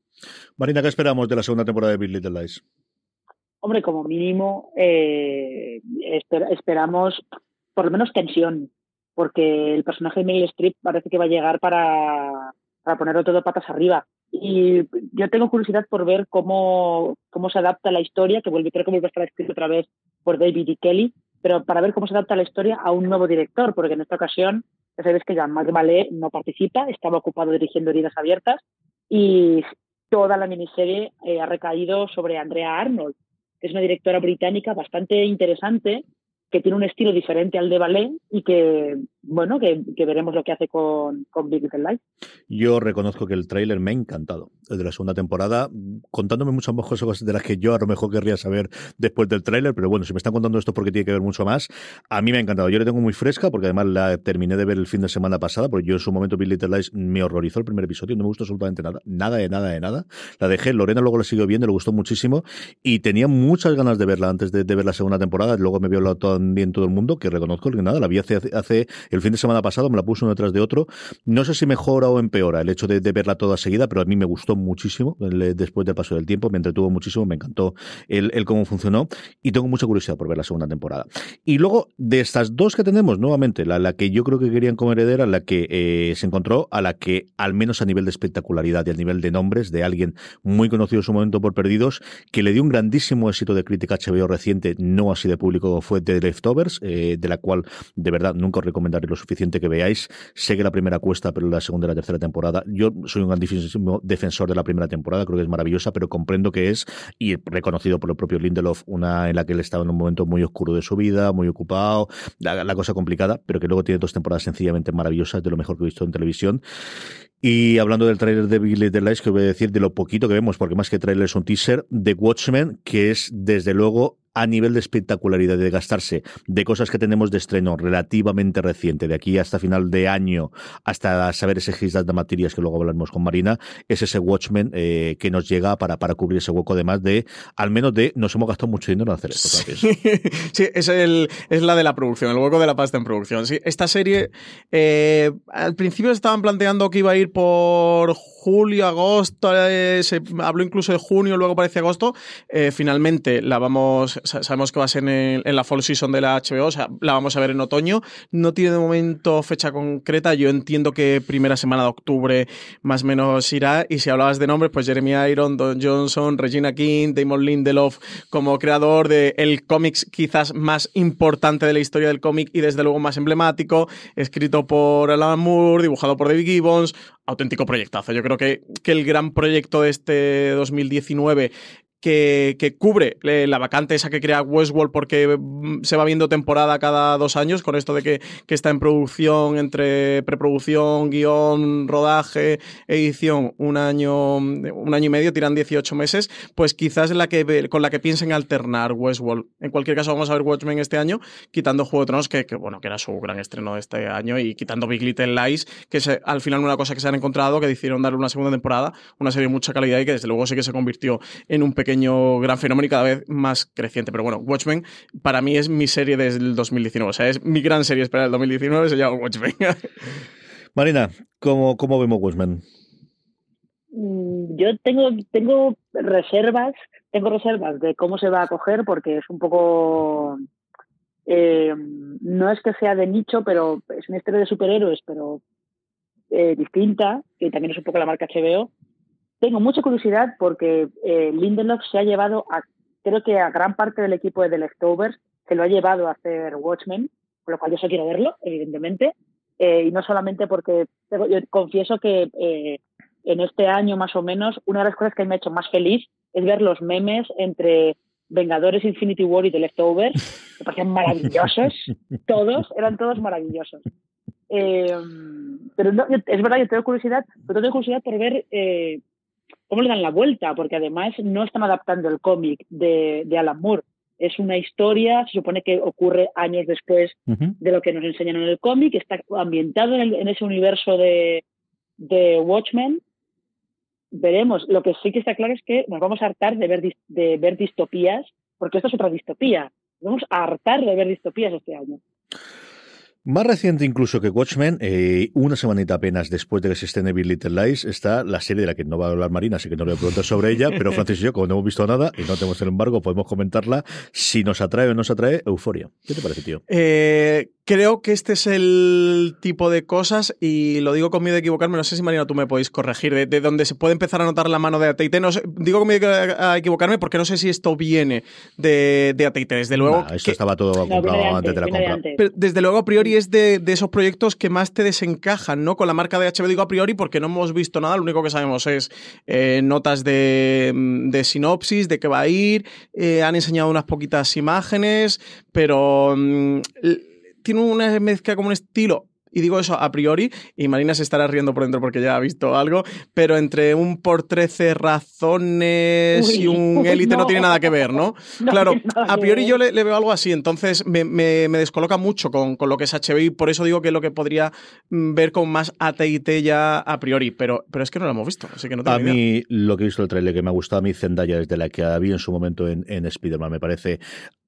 Marina, ¿qué esperamos de la segunda temporada de Big Little Lies? Hombre, como mínimo eh, esperamos por lo menos tensión, porque el personaje de Meryl Streep parece que va a llegar para, para ponerlo todo patas arriba. Y yo tengo curiosidad por ver cómo, cómo se adapta la historia, que vuelve, creo que vuelve a estar escrito otra vez por David y Kelly, pero para ver cómo se adapta la historia a un nuevo director, porque en esta ocasión ya sabéis que Jean-Marc Vallée no participa, estaba ocupado dirigiendo Heridas Abiertas y toda la miniserie eh, ha recaído sobre Andrea Arnold, que es una directora británica bastante interesante que tiene un estilo diferente al de ballet y que, bueno, que, veremos lo que hace con, con Big Little Lies. Yo reconozco que el tráiler me ha encantado, el de la segunda temporada, contándome muchas más cosas de las que yo a lo mejor querría saber después del tráiler, pero bueno, si me están contando esto porque tiene que ver mucho más, a mí me ha encantado. Yo le tengo muy fresca porque además la terminé de ver el fin de semana pasada, porque yo en su momento Big Little Lies me horrorizó el primer episodio, no me gustó absolutamente nada, nada de nada de nada. La dejé, Lorena luego la siguió viendo, le gustó muchísimo y tenía muchas ganas de verla antes de, ver la segunda temporada, luego me vio la bien todo el mundo, que reconozco que nada, la vi hace, hace, el fin de semana pasado, me la puse uno detrás de otro. No sé si mejora o empeora el hecho de, verla toda seguida, pero a mí me gustó muchísimo después del paso del tiempo, me entretuvo muchísimo, me encantó el, cómo funcionó y tengo mucha curiosidad por ver la segunda temporada. Y luego, de estas dos que tenemos, nuevamente, la, que yo creo que querían como heredera, la que eh, se encontró, a la que, al menos a nivel de espectacularidad y a nivel de nombres, de alguien muy conocido en su momento por Perdidos, que le dio un grandísimo éxito de crítica HBO reciente, no así de público, fue The Leftovers, eh, de la cual de verdad nunca os lo suficiente que veáis. Sé que la primera cuesta, pero la segunda y la tercera temporada. Yo soy un grandísimo defensor de la primera temporada, creo que es maravillosa, pero comprendo que es, y reconocido por el propio Lindelof, una en la que él estaba en un momento muy oscuro de su vida, muy ocupado, la, cosa complicada, pero que luego tiene dos temporadas sencillamente maravillosas, de lo mejor que he visto en televisión. Y hablando del tráiler de Big Little Lies, que voy a decir de lo poquito que vemos, porque más que tráiler es un teaser, de Watchmen, que es desde luego a nivel de espectacularidad, de gastarse de cosas que tenemos de estreno relativamente reciente, de aquí hasta final de año, hasta saber ese His de materias que luego hablaremos con Marina, es ese Watchmen eh, que nos llega para, para cubrir ese hueco, además de, al menos de, nos hemos gastado mucho dinero en hacer esto. Sí, es, el, es la de la producción, el hueco de la pasta en producción. Sí, esta serie, eh, al principio estaban planteando que iba a ir por julio, agosto, eh, se habló incluso de junio, luego parece agosto. finalmente la vamos sabemos que va a ser en, la fall season de la HBO, o sea, la vamos a ver en otoño. No tiene de momento fecha concreta, yo entiendo que primera semana de octubre más o menos irá. Y si hablabas de nombres, pues Jeremy Iron, Don Johnson, Regina King, Damon Lindelof, como creador del el cómics quizás más importante de la historia del cómic y desde luego más emblemático, escrito por Alan Moore, dibujado por David Gibbons, auténtico proyectazo. Yo creo que, que el gran proyecto de este 2019 que, cubre eh, la vacante esa que crea Westworld porque mm, se va viendo temporada cada dos años con esto de que, está en producción entre preproducción, guion, rodaje, edición, un año, un año y medio, tiran 18 meses, pues quizás la que, con la que piensen alternar Westworld. En cualquier caso vamos a ver Watchmen este año, quitando Juego de Tronos, que, bueno, que era su gran estreno de este año, y quitando Big Little Lies, que es al final una cosa que se han encontrado, que decidieron darle una segunda temporada, una serie de mucha calidad y que desde luego sí que se convirtió en un pequeño gran fenómeno y cada vez más creciente. Pero bueno, Watchmen para mí es mi serie desde el 2019. O sea, es mi gran serie esperada del 2019, se llama Watchmen. Marina, ¿cómo, cómo vemos Watchmen? Mm, yo tengo, tengo reservas, tengo reservas de cómo se va a coger porque es un poco eh, no es que sea de nicho, pero es una historia de superhéroes, pero eh, distinta, que también es un poco la marca HBO, tengo mucha curiosidad porque eh, Lindelof se ha llevado a, creo que a gran parte del equipo de The Leftovers, se lo ha llevado a hacer Watchmen, con lo cual yo solo quiero verlo, evidentemente. Eh, y no solamente porque yo confieso que eh, en este año más o menos, una de las cosas que me ha hecho más feliz es ver los memes entre Vengadores Infinity War y The Leftovers, que parecían maravillosos, todos, eran todos maravillosos. pero es verdad, yo tengo curiosidad, pero tengo curiosidad por ver cómo le dan la vuelta, porque además no están adaptando el cómic de, de Alan Moore. Es una historia, se supone que ocurre años después de lo que nos enseñan en el cómic, está ambientado en, ese universo de, de Watchmen. Veremos. Lo que sí que está claro es que nos vamos a hartar de ver, de ver distopías, porque esto es otra distopía. Nos vamos a hartar de ver distopías este año. Más reciente incluso que Watchmen, eh, una semanita apenas después de que se esté Bill Little Lies, está la serie de la que no va a hablar Marina, así que no le voy a preguntar sobre ella, pero Francis y yo, como no hemos visto nada y no tenemos el embargo, podemos comentarla. Si nos atrae o no nos atrae, Euforia. ¿Qué te parece, tío? Eh, creo que este es el tipo de cosas, y lo digo con miedo de equivocarme, no sé si Marina tú me podéis corregir, de, donde se puede empezar a notar la mano de AT&T. No digo con miedo a equivocarme porque no sé si esto viene de, de AT&T. Desde luego... esto estaba todo comprado antes, de la compra. desde luego, a priori es de, esos proyectos que más te desencajan, ¿no? Con la marca de HBO digo a priori porque no hemos visto nada, lo único que sabemos es eh, notas de, sinopsis, de qué va a ir, eh, han enseñado unas poquitas imágenes, pero mm, tiene una mezcla como un estilo y digo eso a priori, y Marina se estará riendo por dentro porque ya ha visto algo, pero entre un por 13 razones y un élite no. tiene nada que ver, ¿no? claro, a priori yo le, veo algo así, entonces me, descoloca mucho con, lo que es HBO y por eso digo que es lo que podría mm, ver con más AT&T ya a priori, pero, pero es que no lo hemos visto, así que no tengo A mí lo que he visto el trailer que me ha gustado a mí Zendaya desde la que había en su momento en, en Spider-Man me parece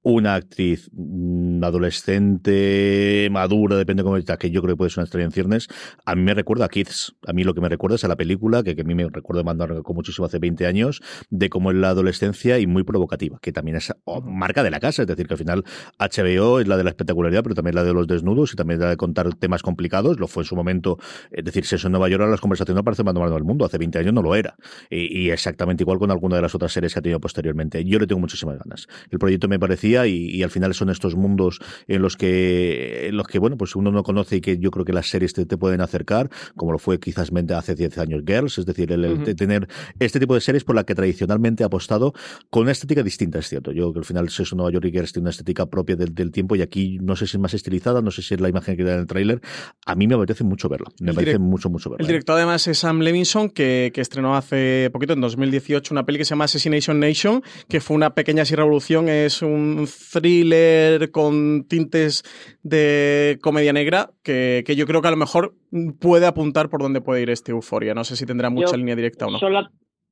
una actriz mm, adolescente, madura, depende de cómo está, que yo creo que puede ser una estrella en ciernes, a mí me recuerda a Kids. A mí lo que me recuerda es a la película, que, a mí me recuerda mandar con muchísimo hace 20 años, de cómo es la adolescencia y muy provocativa, que también es oh, marca de la casa. Es decir, que al final HBO es la de la espectacularidad, pero también la de los desnudos y también la de contar temas complicados. Lo fue en su momento. Es decir, si eso en Nueva York, las conversaciones no parece más normal del mundo. Hace 20 años no lo era. Y, exactamente igual con alguna de las otras series que ha tenido posteriormente. Yo le tengo muchísimas ganas. El proyecto me parecía y al final son estos mundos en los que, en los que bueno, pues uno no conoce y que yo creo que las series te, pueden acercar, como lo fue quizás hace 10 años Girls, es decir, el, tener este tipo de series por la que tradicionalmente ha apostado con una estética distinta, es cierto. Yo creo que al final Sexo Nueva York y Girls tiene una estética propia del, tiempo y aquí no sé si es más estilizada, no sé si es la imagen que da en el tráiler. A mí me apetece mucho verla, me parece mucho, mucho verla. El director además es Sam Levinson, que, que estrenó hace poquito, en 2018, una peli que se llama Assassination Nation, que fue una pequeña así revolución, es un thriller con tintes de comedia negra que, yo creo que a lo mejor puede apuntar por dónde puede ir este Euforia. No sé si tendrá mucha línea directa o no.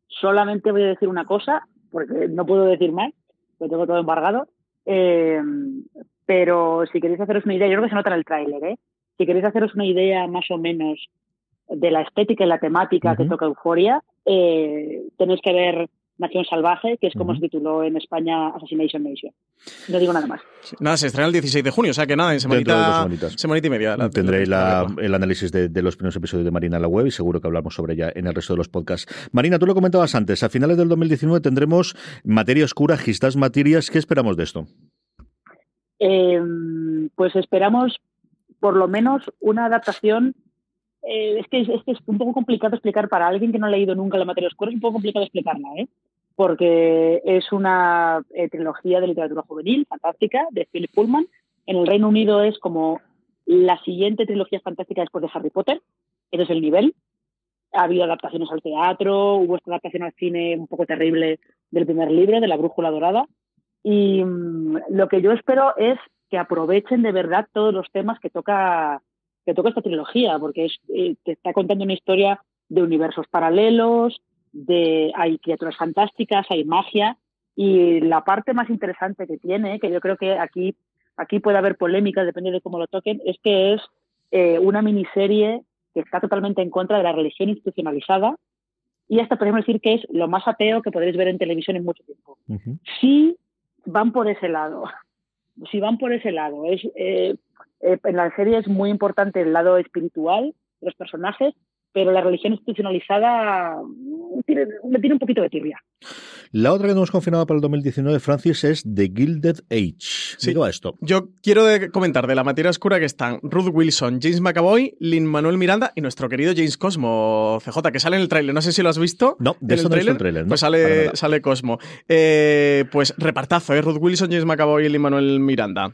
solamente voy a decir una cosa, porque no puedo decir más, porque tengo todo embargado. Eh, pero si queréis haceros una idea, yo creo que se nota en el tráiler, ¿eh? Si queréis haceros una idea más o menos de la estética y la temática que toca Euforia, eh, tenéis que ver Nación Salvaje, que es como se tituló en España Assassination Nation. No digo nada más. nada, se estrena el 16 de junio, o sea que nada, en semanita, semanita y media. Tendréis el análisis de, los primeros episodios de Marina en la web y seguro que hablamos sobre ella en el resto de los podcasts. Marina, tú lo comentabas antes, a finales del 2019 tendremos Materia Oscura, Gistas Materias. ¿Qué esperamos de esto? Em, pues esperamos por lo menos una adaptación eh, es, que es, es, un poco complicado explicar para alguien que no ha leído nunca la materia oscura, es un poco complicado explicarla, ¿eh? porque es una eh, trilogía de literatura juvenil fantástica de Philip Pullman. En el Reino Unido es como la siguiente trilogía fantástica después de Harry Potter, ese es el nivel. Ha habido adaptaciones al teatro, hubo esta adaptación al cine un poco terrible del primer libro, de La Brújula Dorada. Y mm, lo que yo espero es que aprovechen de verdad todos los temas que toca que toca esta trilogía, porque es, eh, te está contando una historia de universos paralelos, de hay criaturas fantásticas, hay magia, y la parte más interesante que tiene, que yo creo que aquí, aquí puede haber polémica, depende de cómo lo toquen, es que es eh, una miniserie que está totalmente en contra de la religión institucionalizada, y hasta podemos decir que es lo más ateo que podréis ver en televisión en mucho tiempo. Si van por ese lado, si van por ese lado, es, eh, eh, en la serie es muy importante el lado espiritual de los personajes, pero la religión institucionalizada mm, me tiene un poquito de tibia. La otra que no hemos confirmado para el 2019, Francis, es The Gilded Age. Sí, a esto. Yo quiero comentar de la materia oscura que están Ruth Wilson, James McAvoy, Lin Manuel Miranda y nuestro querido James Cosmo, CJ, que sale en el tráiler. No sé si lo has visto. No, de eso no el tráiler. Pues sale, sale Cosmo. Eh, pues repartazo, ¿eh? Ruth Wilson, James McAvoy y Lin Manuel Miranda.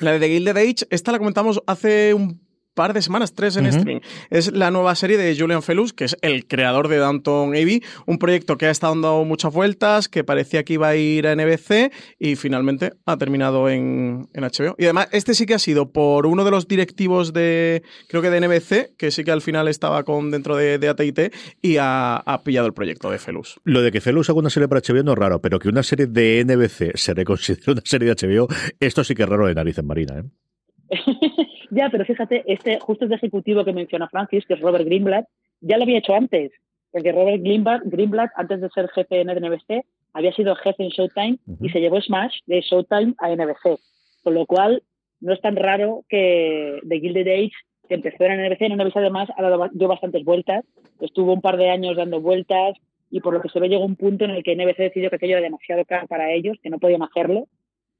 La de The Gilded Age, esta la comentamos hace un par de semanas, tres en streaming. Es la nueva serie de Julian Felus, que es el creador de Downton Abbey, un proyecto que ha estado dando muchas vueltas, que parecía que iba a ir a NBC y finalmente ha terminado en, HBO. Y además, este sí que ha sido por uno de los directivos de, creo que de NBC, que sí que al final estaba con dentro de, de AT&T y ha, pillado el proyecto de Felus. Lo de que Felus haga una serie para HBO no es raro, pero que una serie de NBC se reconsidere una serie de HBO, esto sí que es raro de nariz en Marina, ¿eh? Ya, pero fíjate, este justo este ejecutivo que menciona Francis, que es Robert Greenblatt, ya lo había hecho antes, porque Robert Greenblatt, antes de ser jefe en NBC, había sido jefe en Showtime y se llevó Smash de Showtime a NBC. Con lo cual, no es tan raro que The Gilded Age, que empezó en NBC, en NBC además ha dado dio bastantes vueltas, estuvo un par de años dando vueltas y por lo que se ve llegó un punto en el que NBC decidió que aquello era demasiado caro para ellos, que no podían hacerlo,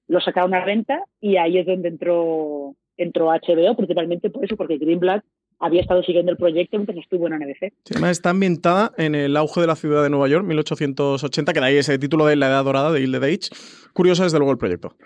lo sacaron a renta y ahí es donde entró entró a HBO, principalmente por eso, porque Greenblatt había estado siguiendo el proyecto mientras estuvo en NBC. además está ambientada en el auge de la ciudad de Nueva York, 1880, que da ahí ese título de La Edad Dorada de Gilded Age. Curioso desde luego el proyecto.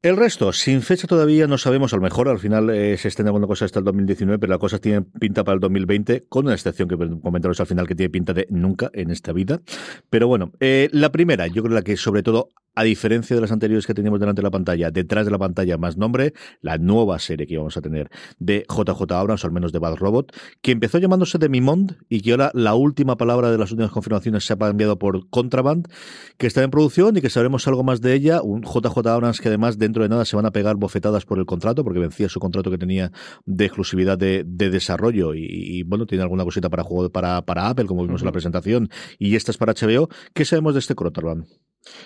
El resto, sin fecha todavía, no sabemos, a lo mejor al final eh, se estén alguna cosa hasta el 2019, pero la cosa tiene pinta para el 2020, con una excepción que comentaros al final que tiene pinta de nunca en esta vida. Pero bueno, eh, la primera, yo creo la que sobre todo a diferencia de las anteriores que teníamos delante de la pantalla, detrás de la pantalla más nombre, la nueva serie que íbamos a tener de JJ Abrams, o al menos de Bad Robot, que empezó llamándose Mimond y que ahora la última palabra de las últimas confirmaciones se ha cambiado por Contraband, que está en producción y que sabremos algo más de ella. Un JJ Abrams que además dentro de nada se van a pegar bofetadas por el contrato, porque vencía su contrato que tenía de exclusividad de, desarrollo y, bueno, tiene alguna cosita para juego para, para Apple, como vimos en la presentación, y esta es para HBO. ¿Qué sabemos de este Contraband?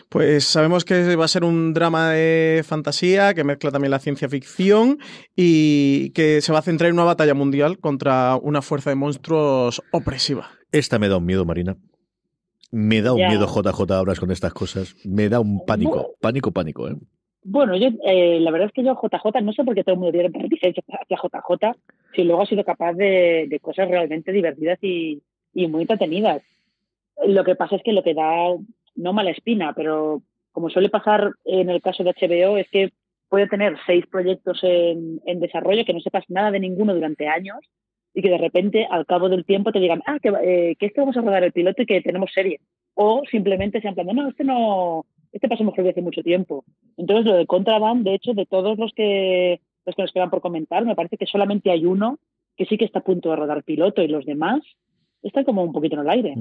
Pues sabemos que va a ser un drama de fantasía que mezcla también la ciencia ficción y que se va a centrar en una batalla mundial contra una fuerza de monstruos opresiva. Esta me da un miedo, Marina. Me da un miedo JJ Abras con estas cosas. Me da un pánico, pánico, pánico. ¿eh? Bueno, yo, eh, la verdad es que yo JJ, no sé por qué todo el mundo tiene reticencia hacia JJ, si luego ha sido capaz de, cosas realmente divertidas y, y muy entretenidas. Lo que pasa es que lo que da no mala espina, pero como suele pasar en el caso de HBO, es que puede tener seis proyectos en, desarrollo, que no sepas nada de ninguno durante años y que de repente al cabo del tiempo te digan, ah, que, eh, que este vamos a rodar el piloto y que tenemos serie. O simplemente se han plan no, este no, este pasó mejor hace mucho tiempo. Entonces lo de Contraband, de hecho, de todos los que, los que nos quedan por comentar, me parece que solamente hay uno que sí que está a punto de rodar piloto y los demás están como un poquito en el aire.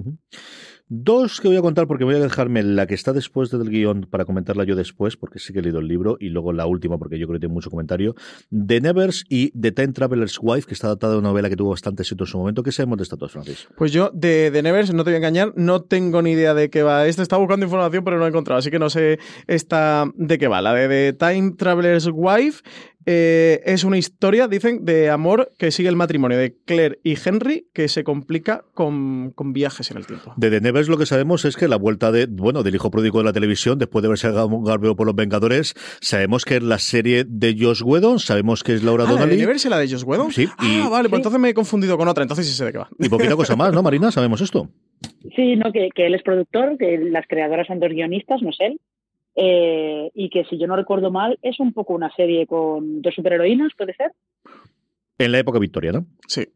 Dos que voy a contar porque voy a dejarme la que está después del guion para comentarla yo después, porque sí que he leído el libro, y luego la última porque yo creo que tiene mucho comentario. The Nevers y The Time Traveler's Wife, que está adaptada de una novela que tuvo bastante éxito en su momento. ¿Qué sabemos de estas dos, Francis? Pues yo de The Nevers, no te voy a engañar, no tengo ni idea de qué va. Este está buscando información, pero no he encontrado, así que no sé esta de qué va. La de The Time Traveler's Wife eh, es una historia, dicen, de amor que sigue el matrimonio de Claire y Henry, que se complica con, viajes en el tiempo. De The Nevers lo que sabemos es que la vuelta de, bueno, del hijo pródigo de la televisión, después de haberse Garbeo por los Vengadores, sabemos que es la serie de Josh Whedon, sabemos que es Laura ah, Donnelly. ¿La de Nevers es la de Josh Whedon? Sí. Ah, vale, pues entonces me he confundido con otra, entonces sí sé de qué va. Y poquita cosa más, ¿no, Marina? Sabemos esto. Sí, no, que, que él es productor, que las creadoras son dos guionistas, no es él. Eh, y que si yo no recuerdo mal es un poco una serie con dos superheroínas, ¿puede ser? En la época victoriana. Sí.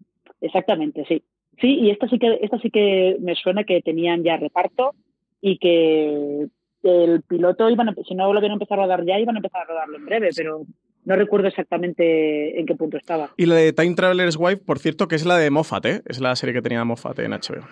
Exactamente, sí. Sí, y esta sí que esta sí que me suena que tenían ya reparto y que el piloto iban a, si no lo habían empezado a rodar ya iban a empezar a rodarlo en breve, pero no recuerdo exactamente en qué punto estaba. Y la de Time Traveler's Wife, por cierto, que es la de Moffat, ¿eh? Es la serie que tenía Moffat en HBO.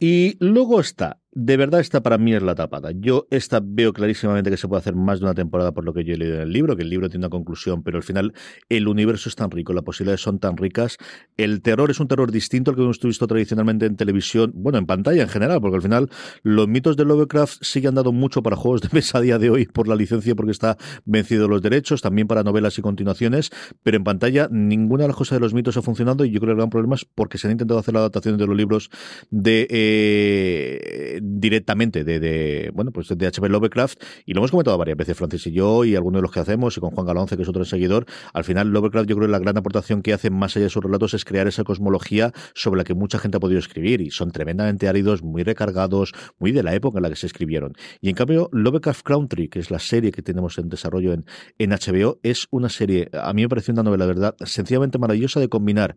Y luego está de verdad esta para mí es la tapada. Yo esta veo clarísimamente que se puede hacer más de una temporada por lo que yo he leído en el libro, que el libro tiene una conclusión, pero al final el universo es tan rico, las posibilidades son tan ricas. El terror es un terror distinto al que hemos visto tradicionalmente en televisión, bueno, en pantalla en general, porque al final los mitos de Lovecraft sí que han dado mucho para juegos de mesa a día de hoy por la licencia porque está vencido los derechos, también para novelas y continuaciones, pero en pantalla ninguna de las cosas de los mitos ha funcionado y yo creo que el gran problema es porque se han intentado hacer la adaptación de los libros de... Eh, directamente de, de, bueno, pues de H.P. Lovecraft, y lo hemos comentado varias veces, Francis y yo, y algunos de los que hacemos, y con Juan Galonce, que es otro seguidor, al final Lovecraft yo creo que la gran aportación que hace más allá de sus relatos es crear esa cosmología sobre la que mucha gente ha podido escribir, y son tremendamente áridos, muy recargados, muy de la época en la que se escribieron. Y en cambio, Lovecraft Country, que es la serie que tenemos en desarrollo en, en HBO, es una serie, a mí me pareció una novela, verdad, sencillamente maravillosa de combinar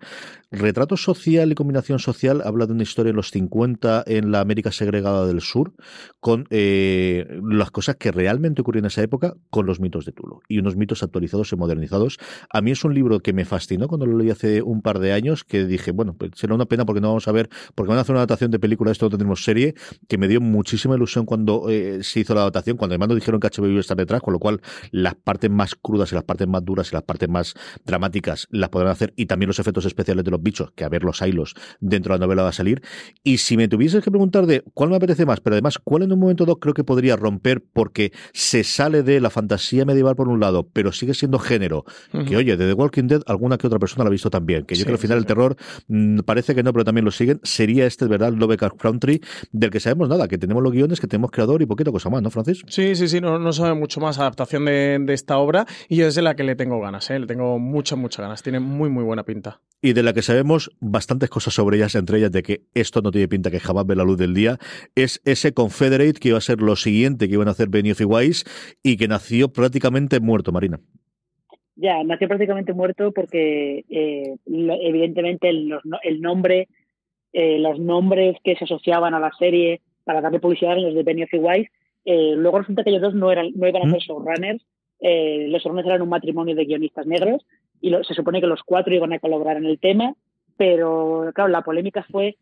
retrato social y combinación social, habla de una historia en los 50 en la América segregada del sur con eh, las cosas que realmente ocurrieron en esa época con los mitos de Tulo y unos mitos actualizados y modernizados. A mí es un libro que me fascinó cuando lo leí hace un par de años, que dije, bueno, pues será una pena porque no vamos a ver, porque van a hacer una adaptación de película, esto no tendremos serie, que me dio muchísima ilusión cuando eh, se hizo la adaptación, cuando además nos dijeron que HBO iba a detrás, con lo cual las partes más crudas y las partes más duras y las partes más dramáticas las podrán hacer y también los efectos especiales de los bichos, que a ver los hilos dentro de la novela va a salir. Y si me tuvieses que preguntar de cuál me apetece más, pero además cuál en un momento dado creo que podría romper porque se sale de la fantasía medieval por un lado, pero sigue siendo género. Que oye, de The Walking Dead alguna que otra persona la ha visto también. Que yo creo que al final el terror mm, parece que no, pero también lo siguen. Sería este, ¿verdad? Lovecraft Country, del que sabemos nada, que tenemos los guiones, que tenemos creador y poquita cosa más, ¿no, Francis? Sí, sí, sí, no, no sabe mucho más adaptación de, de esta obra y yo es de la que le tengo ganas, ¿eh? le tengo muchas, muchas ganas. Tiene muy, muy buena pinta y de la que sabemos bastantes cosas sobre ellas, entre ellas de que esto no tiene pinta que jamás ve la luz del día, es ese Confederate que iba a ser lo siguiente que iban a hacer Benioff y Weiss y que nació prácticamente muerto, Marina. Ya, nació prácticamente muerto porque eh, evidentemente el, el nombre, eh, los nombres que se asociaban a la serie para darle publicidad en los de Benioff y Weiss, eh, luego resulta que ellos dos no, eran, no iban a ser showrunners, los showrunners eran un matrimonio de guionistas negros y se supone que los cuatro iban a colaborar en el tema, pero claro, la polémica fue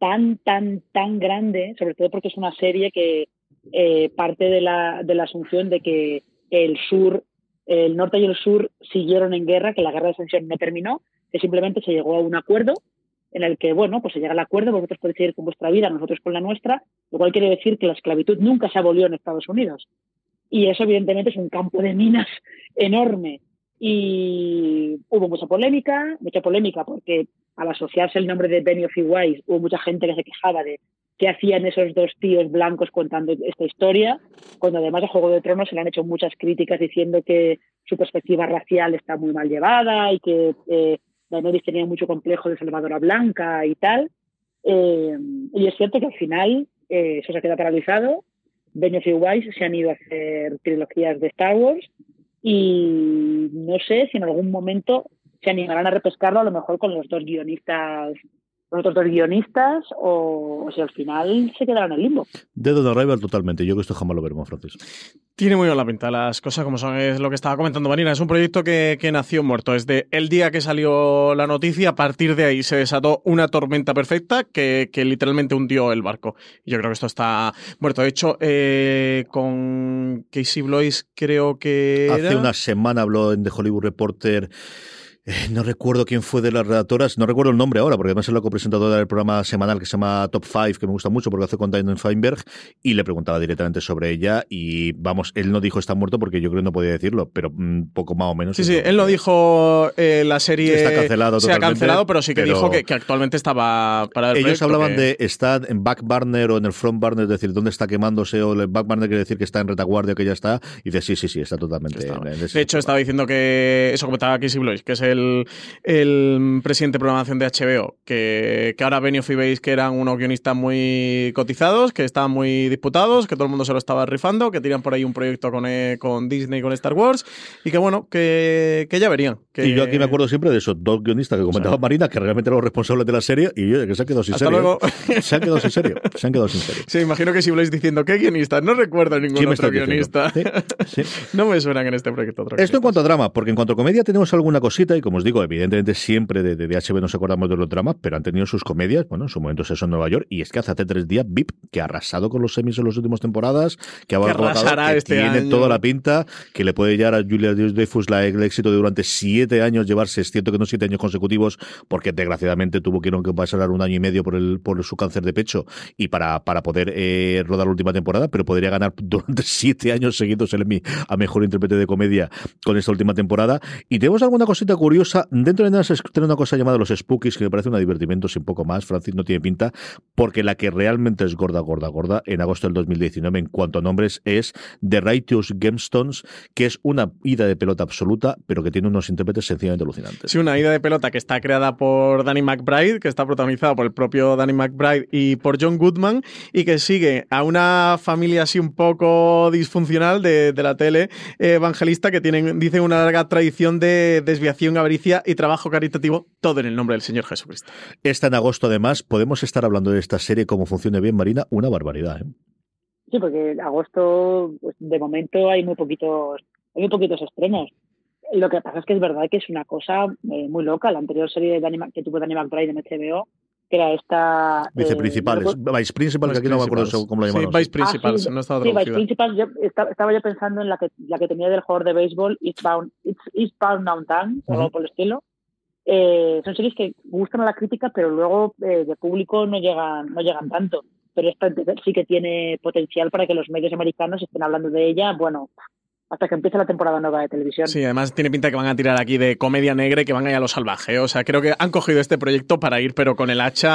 tan, tan, tan grande, sobre todo porque es una serie que eh, parte de la, de la asunción de que el sur, el norte y el sur siguieron en guerra, que la guerra de ascensión no terminó, que simplemente se llegó a un acuerdo en el que, bueno, pues se llega al acuerdo, vosotros podéis seguir con vuestra vida, nosotros con la nuestra, lo cual quiere decir que la esclavitud nunca se abolió en Estados Unidos. Y eso, evidentemente, es un campo de minas enorme y hubo mucha polémica, mucha polémica porque al asociarse el nombre de Benioff y Weiss hubo mucha gente que se quejaba de qué hacían esos dos tíos blancos contando esta historia, cuando además a Juego de Tronos se le han hecho muchas críticas diciendo que su perspectiva racial está muy mal llevada y que eh, tenía mucho complejo de salvadora blanca y tal. Eh, y es cierto que al final eh, eso se queda paralizado. Benioff y Weiss se han ido a hacer trilogías de Star Wars y no sé si en algún momento se animarán a repescarlo, a lo mejor con los dos guionistas los otros dos guionistas o, si al final se quedarán en el limbo. Dead on Arrival totalmente. Yo que esto jamás lo veremos, Francis. Tiene muy buena pinta las cosas como son. Es lo que estaba comentando Marina. Es un proyecto que, nació muerto. Desde el día que salió la noticia, a partir de ahí se desató una tormenta perfecta que, literalmente hundió el barco. Yo creo que esto está muerto. De hecho, eh, con Casey Blois creo que... Hace una semana habló en The Hollywood Reporter eh, no recuerdo quién fue de las redactoras, no recuerdo el nombre ahora, porque además es la copresentadora del programa semanal que se llama Top 5, que me gusta mucho porque hace con Diane Feinberg, y le preguntaba directamente sobre ella. Y vamos, él no dijo está muerto porque yo creo que no podía decirlo, pero un mm, poco más o menos. Sí, sí, él no dijo eh, la serie está cancelado se ha cancelado, pero sí que dijo que, actualmente estaba para el Ellos hablaban de estar en back burner o en el front burner, es decir, dónde está quemándose, o el back burner quiere decir que está en retaguardia o que ya está, y dice sí, sí, sí, está totalmente. de hecho, estaba diciendo que eso comentaba Casey Blois, que es el el, presidente de programación de HBO, que, que ahora Benioff y veis que eran unos guionistas muy cotizados, que estaban muy disputados, que todo el mundo se lo estaba rifando, que tiran por ahí un proyecto con, eh, con Disney, con Star Wars, y que bueno, que, que ya verían. Que... Y yo aquí me acuerdo siempre de esos dos guionistas que comentaba Marina, que realmente eran los responsables de la serie, y yo, que se han quedado sin Hasta serie. Luego. Se han quedado sin serie. Se han quedado sin serie. Sí, imagino que si habláis diciendo, ¿qué guionista? No recuerdo ningún otro guionista. no me suenan en este proyecto. Esto en cuanto a drama, porque en cuanto a comedia tenemos alguna cosita, y como os digo, evidentemente siempre de, de DHB nos acordamos de los dramas, pero han tenido sus comedias, bueno, en su momento eso en Nueva York, y es que hace tres días VIP, que ha arrasado con los semis en las últimas temporadas, que ha que este tiene toda la pinta, que le puede llevar a Julia Dreyfus la, el éxito de durante siete años llevarse, es cierto que no siete años consecutivos, porque desgraciadamente tuvo que pasar un año y medio por, el, por su cáncer de pecho y para, para poder eh, rodar la última temporada, pero podría ganar durante siete años seguidos el Emmy a mejor intérprete de comedia con esta última temporada. Y tenemos alguna cosita curiosa dentro de tiene una cosa llamada los Spookies que me parece un divertimento sin poco más. Francis no tiene pinta, porque la que realmente es gorda, gorda, gorda en agosto del 2019 en cuanto a nombres es The Righteous Gemstones, que es una ida de pelota absoluta, pero que tiene unos intérpretes sencillamente alucinantes. Sí, una ida de pelota que está creada por Danny McBride, que está protagonizada por el propio Danny McBride y por John Goodman, y que sigue a una familia así un poco disfuncional de, la tele evangelista que tienen, dicen, una larga tradición de desviación, avaricia y trabajo caritativo, todo en el nombre del Señor Jesucristo. Esta en agosto, además, podemos estar hablando de esta serie, cómo funcione bien, Marina, una barbaridad. ¿eh? Sí, porque en agosto, pues, de momento, hay muy poquitos, hay muy poquitos estrenos. Lo que pasa es que es verdad que es una cosa eh, muy loca. La anterior serie de Danny, que tuvo Danny McBride en HBO, que era esta... Eh, Viceprincipales, Vice Principals, que aquí no me acuerdo cómo lo llamaron. Sí, Vice Principals, ah, no estaba Sí, Vice Principals, yo, estaba, yo pensando en la que, la que tenía del jugador de béisbol, Eastbound, Eastbound Downtown, o algo por el estilo, eh, son series que gustan a la crítica, pero luego eh, de público no llegan, no llegan tanto. Pero esta sí que tiene potencial para que los medios americanos estén hablando de ella, bueno, hasta que empiece la temporada nueva de televisión. Sí, además tiene pinta que van a tirar aquí de comedia negra y que van a ir a lo salvaje. O sea, creo que han cogido este proyecto para ir, pero con el hacha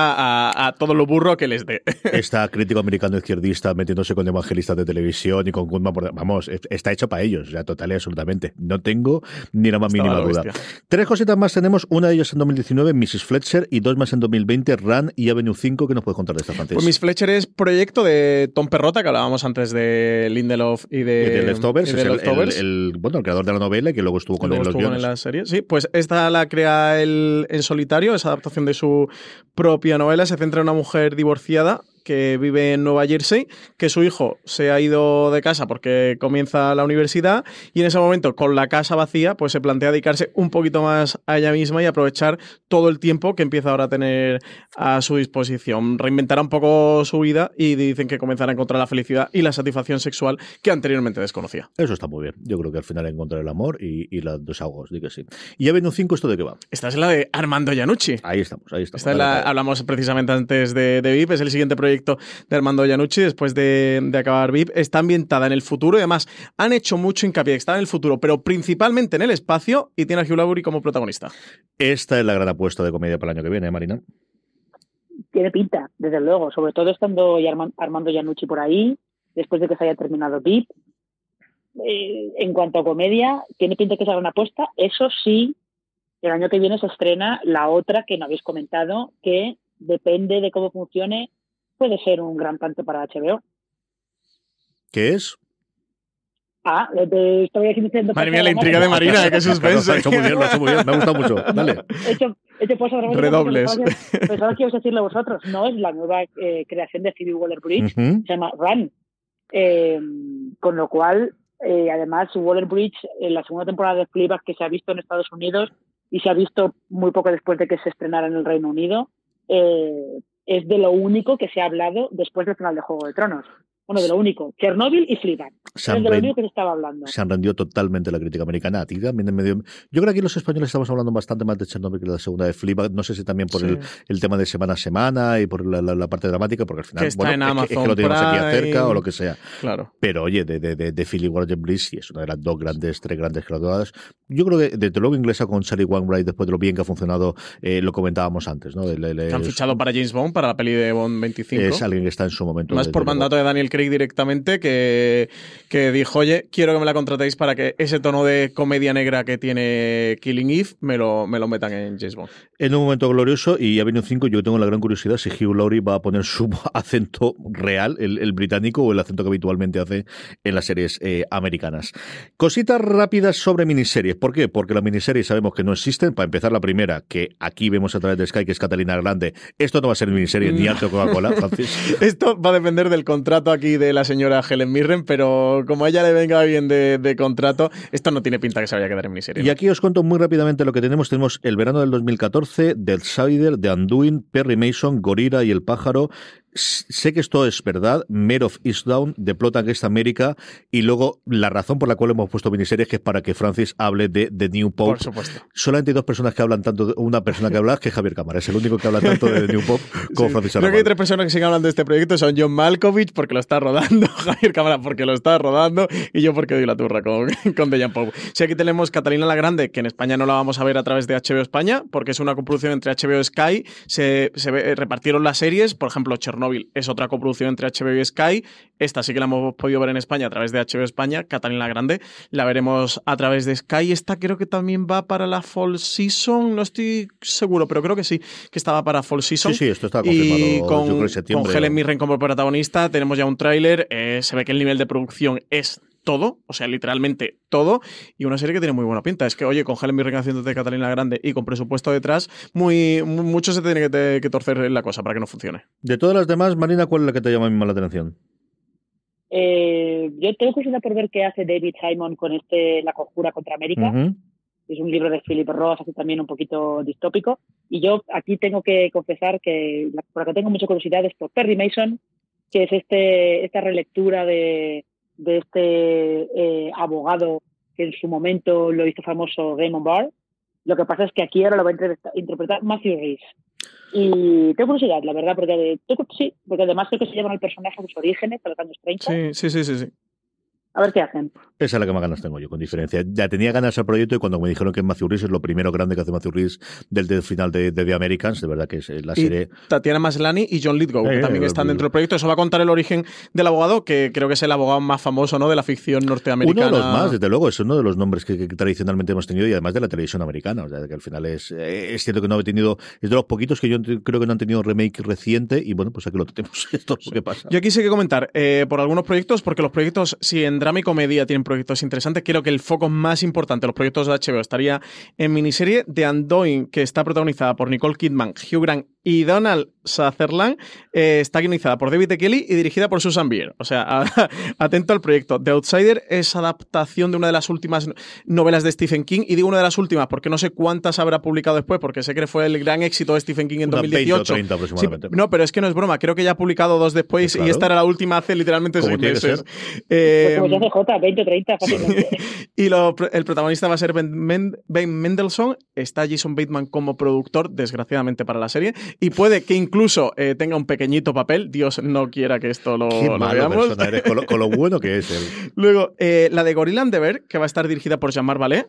a, todo lo burro que les dé. Está crítico americano izquierdista metiéndose con evangelistas de televisión y con Goodman. Vamos, está hecho para ellos, sea, total y absolutamente. No tengo ni la más mínima duda. Tres cositas más tenemos, una de ellas en 2019, Mrs. Fletcher, y dos más en 2020, Run y Avenue 5. ¿Qué nos puedes contar de esta fantasía? Pues Miss Fletcher es proyecto de Tom Perrota, que hablábamos antes de Lindelof y de, y de Leftovers. El, bueno, el creador de la novela que luego estuvo con él en la serie. Sí, pues esta la crea él en solitario, esa adaptación de su propia novela. Se centra en una mujer divorciada que vive en Nueva Jersey, que su hijo se ha ido de casa porque comienza la universidad y en ese momento, con la casa vacía, pues se plantea dedicarse un poquito más a ella misma y aprovechar todo el tiempo que empieza ahora a tener a su disposición. Reinventará un poco su vida y dicen que comenzará a encontrar la felicidad y la satisfacción sexual que anteriormente desconocía. Eso está muy bien. Yo creo que al final encontrar el amor y, y los desahogos, di que sí. ¿Y un 5 esto de qué va? Esta es la de Armando Iannucci. Ahí estamos, ahí estamos. hablamos precisamente antes de, de VIP, es el siguiente proyecto de Armando Iannucci después de, acabar VIP. Está ambientada en el futuro y además han hecho mucho hincapié está en el futuro, pero principalmente en el espacio y tiene a Hugh Laurie como protagonista. Esta es la gran apuesta de comedia para el año que viene, ¿eh, Marina? Tiene pinta, desde luego, sobre todo estando Armando Iannucci por ahí, después de que se haya terminado VIP. Eh, en cuanto a comedia, tiene pinta que sea una apuesta. Eso sí, el año que viene se estrena la otra que no habéis comentado, que depende de cómo funcione, puede ser un gran tanto para HBO. ¿Qué es? Ah, te estoy diciendo. Madre mía, la intriga de Marina, qué suspense. Lo ha hecho muy bien, lo ha hecho muy bien. Me ha gustado mucho. Dale. He hecho, he hecho dramática Redobles. Pensaba que, ibas a decirlo vosotros. No, es la nueva eh, creación de Phoebe Waller-Bridge. Ujú. Se llama Run. Eh, con lo cual, eh, además, Waller-Bridge, en la segunda temporada de Fleabag que se ha visto en Estados Unidos y se ha visto muy poco después de que se estrenara en el Reino Unido, eh, es de lo único que se ha hablado después del final de Juego de Tronos. Bueno, de lo único. Chernobyl y Fleabag. Se Es han de lo único que se estaba hablando. se han rendido totalmente la crítica americana. A ti también en medio... Yo creo que aquí los españoles estamos hablando bastante más de Chernobyl que de la segunda de Fleabag. No sé si también por Sí. el, el tema de semana a semana y por la, la- la parte dramática, porque al final Que está bueno, en es que- es, que, lo tenemos aquí Prime. cerca o lo que sea. Claro. Pero oye, de, de, de, de Philly Warren Bliss, sí, es una de las dos grandes, tres grandes graduadas. Yo creo que desde luego inglesa con Sally Wainwright, después de lo bien que ha funcionado, eh, lo comentábamos antes, ¿no? El- el- han fichado para James Bond, para la peli de Bond 25. es alguien que está en su momento. Más por luego. mandato de Daniel Craig directamente, que, que dijo, oye, quiero que me la contratéis para que ese tono de comedia negra que tiene Killing Eve me lo, me lo metan en James Bond. En un momento glorioso, y ha venido un 5, yo tengo la gran curiosidad si Hugh Laurie va a poner su acento real, el, el británico, o el acento que habitualmente hace en las series eh, americanas. Cositas rápidas sobre miniseries. ¿Por qué? Porque las miniseries sabemos que no existen. Para empezar, la primera, que aquí vemos a través de Sky, que es Catalina Grande. Esto no va a ser miniserie ni alto Coca-Cola, Francis. Esto va a depender del contrato aquí de la señora Helen Mirren, pero como a ella le venga bien de, de contrato, esto no tiene pinta que se vaya a quedar en miniserie. Y aquí os cuento muy rápidamente lo que tenemos. Tenemos el verano del 2014, The Outsider, The Undoing, Perry Mason, Gorira y El Pájaro. Sé que esto es verdad, Mare of Eastdown, The Plot Against America, y luego la razón por la cual hemos puesto miniseries que es para que Francis hable de The New Pope. Por supuesto. Solamente hay dos personas que hablan tanto, de- una persona que habla que es Javier Cámara, es el único que habla tanto de The New Pope como Sí. Francis Creo que hay tres personas que siguen hablando de este proyecto. Son John Malkovich, porque lo está rodando, Javier Cámara, porque lo está rodando, y yo porque doy la turra con, con The Young Pope. Si aquí tenemos Catalina la Grande, que en España no la vamos a ver a través de HBO España, porque es una coproducción entre HBO y Sky. Se, se ve- repartieron las series, por ejemplo, Chernobyl es otra coproducción entre HBO y Sky. Esta sí que la hemos podido ver en España a través de HBO España. Catalina la Grande la veremos a través de Sky. Esta creo que también va para la Fall Season, no estoy seguro, pero creo que sí, que estaba para Fall Season. Sí, sí, esto está Y confirmado. con, yo creo en septiembre. con Helen Mirren como protagonista, tenemos ya un tráiler. eh, se ve que el nivel de producción es todo, o sea, literalmente todo, y una serie que tiene muy buena pinta. Es que, oye, con Helen Mirren haciendo de Catalina Grande y con presupuesto detrás, muy, mu- mucho se tiene que, te- que torcer en la cosa para que no funcione. De todas las demás, Marina, ¿cuál es la que te llama más la atención? Eh, yo tengo curiosidad por ver qué hace David Simon con este La Conjura contra América. Es un libro de Philip Roth, así también un poquito distópico. Y yo aquí tengo que confesar que la- por la que tengo mucha curiosidad es por Perry Mason, que es este, esta relectura de, de este eh, abogado que en su momento lo hizo famoso Raymond Barr. Lo que pasa es que aquí ahora lo va a interpreta- interpretar Matthew Rhys. Y tengo curiosidad, la verdad, porque, sí, porque además creo que se llevan al personaje a sus orígenes, a los años 30. Sí, sí, sí, sí. sí. A ver qué hacen. Esa es la que más ganas tengo yo, con diferencia. Ya tenía ganas al proyecto y cuando me dijeron que Matthew Rhys es lo primero grande que hace Matthew Rhys del, del final de, de The Americans, de verdad que es eh, la Y serie... Tatiana Maslany y John Lithgow, que Eh, también eh, están eh, dentro del proyecto. Eso va a contar el origen del abogado, que creo que es el abogado más famoso ¿no? de la ficción Uno norteamericana. de los más, desde luego, es uno de los nombres que, que tradicionalmente hemos tenido y además de la televisión americana. O sea, que al final es, es cierto que no ha tenido, es de los poquitos que yo creo que no han tenido remake reciente y bueno, pues aquí lo tenemos. Esto es lo que pasa. Yo aquí sé que comentar eh, por algunos proyectos, porque los proyectos, si en drama y comedia tienen proyectos interesantes, creo que el foco más importante de los proyectos de HBO estaría en miniserie de Undoing, que está protagonizada por Nicole Kidman, Hugh Grant y Donald Sutherland. Eh, está guionizada por David E. Kelly y dirigida por Susan Bier. O sea, a- atento al proyecto. The Outsider es adaptación de una de las últimas novelas de Stephen King, y digo una de las últimas porque no sé cuántas habrá publicado después, porque sé que fue el gran éxito de Stephen King en Unas 20 o 2018. 30 Sí, aproximadamente. no, pero es que no es broma. Creo que ya ha publicado dos después Claro. y esta era la última hace literalmente seis meses. Pues Eh, J, 20 o 30 fácilmente. y lo- el protagonista va a ser Ben, Men- Ben Mendelssohn. Está Jason Bateman como productor, desgraciadamente para la serie. Y puede que incluso eh, tenga un pequeñito papel. Dios no quiera que esto lo, Qué lo malo veamos. persona eres, con lo, con lo bueno que es él. Luego, eh, la de Gorilla and the Bear, que va a estar dirigida por Jean-Marc Vallée.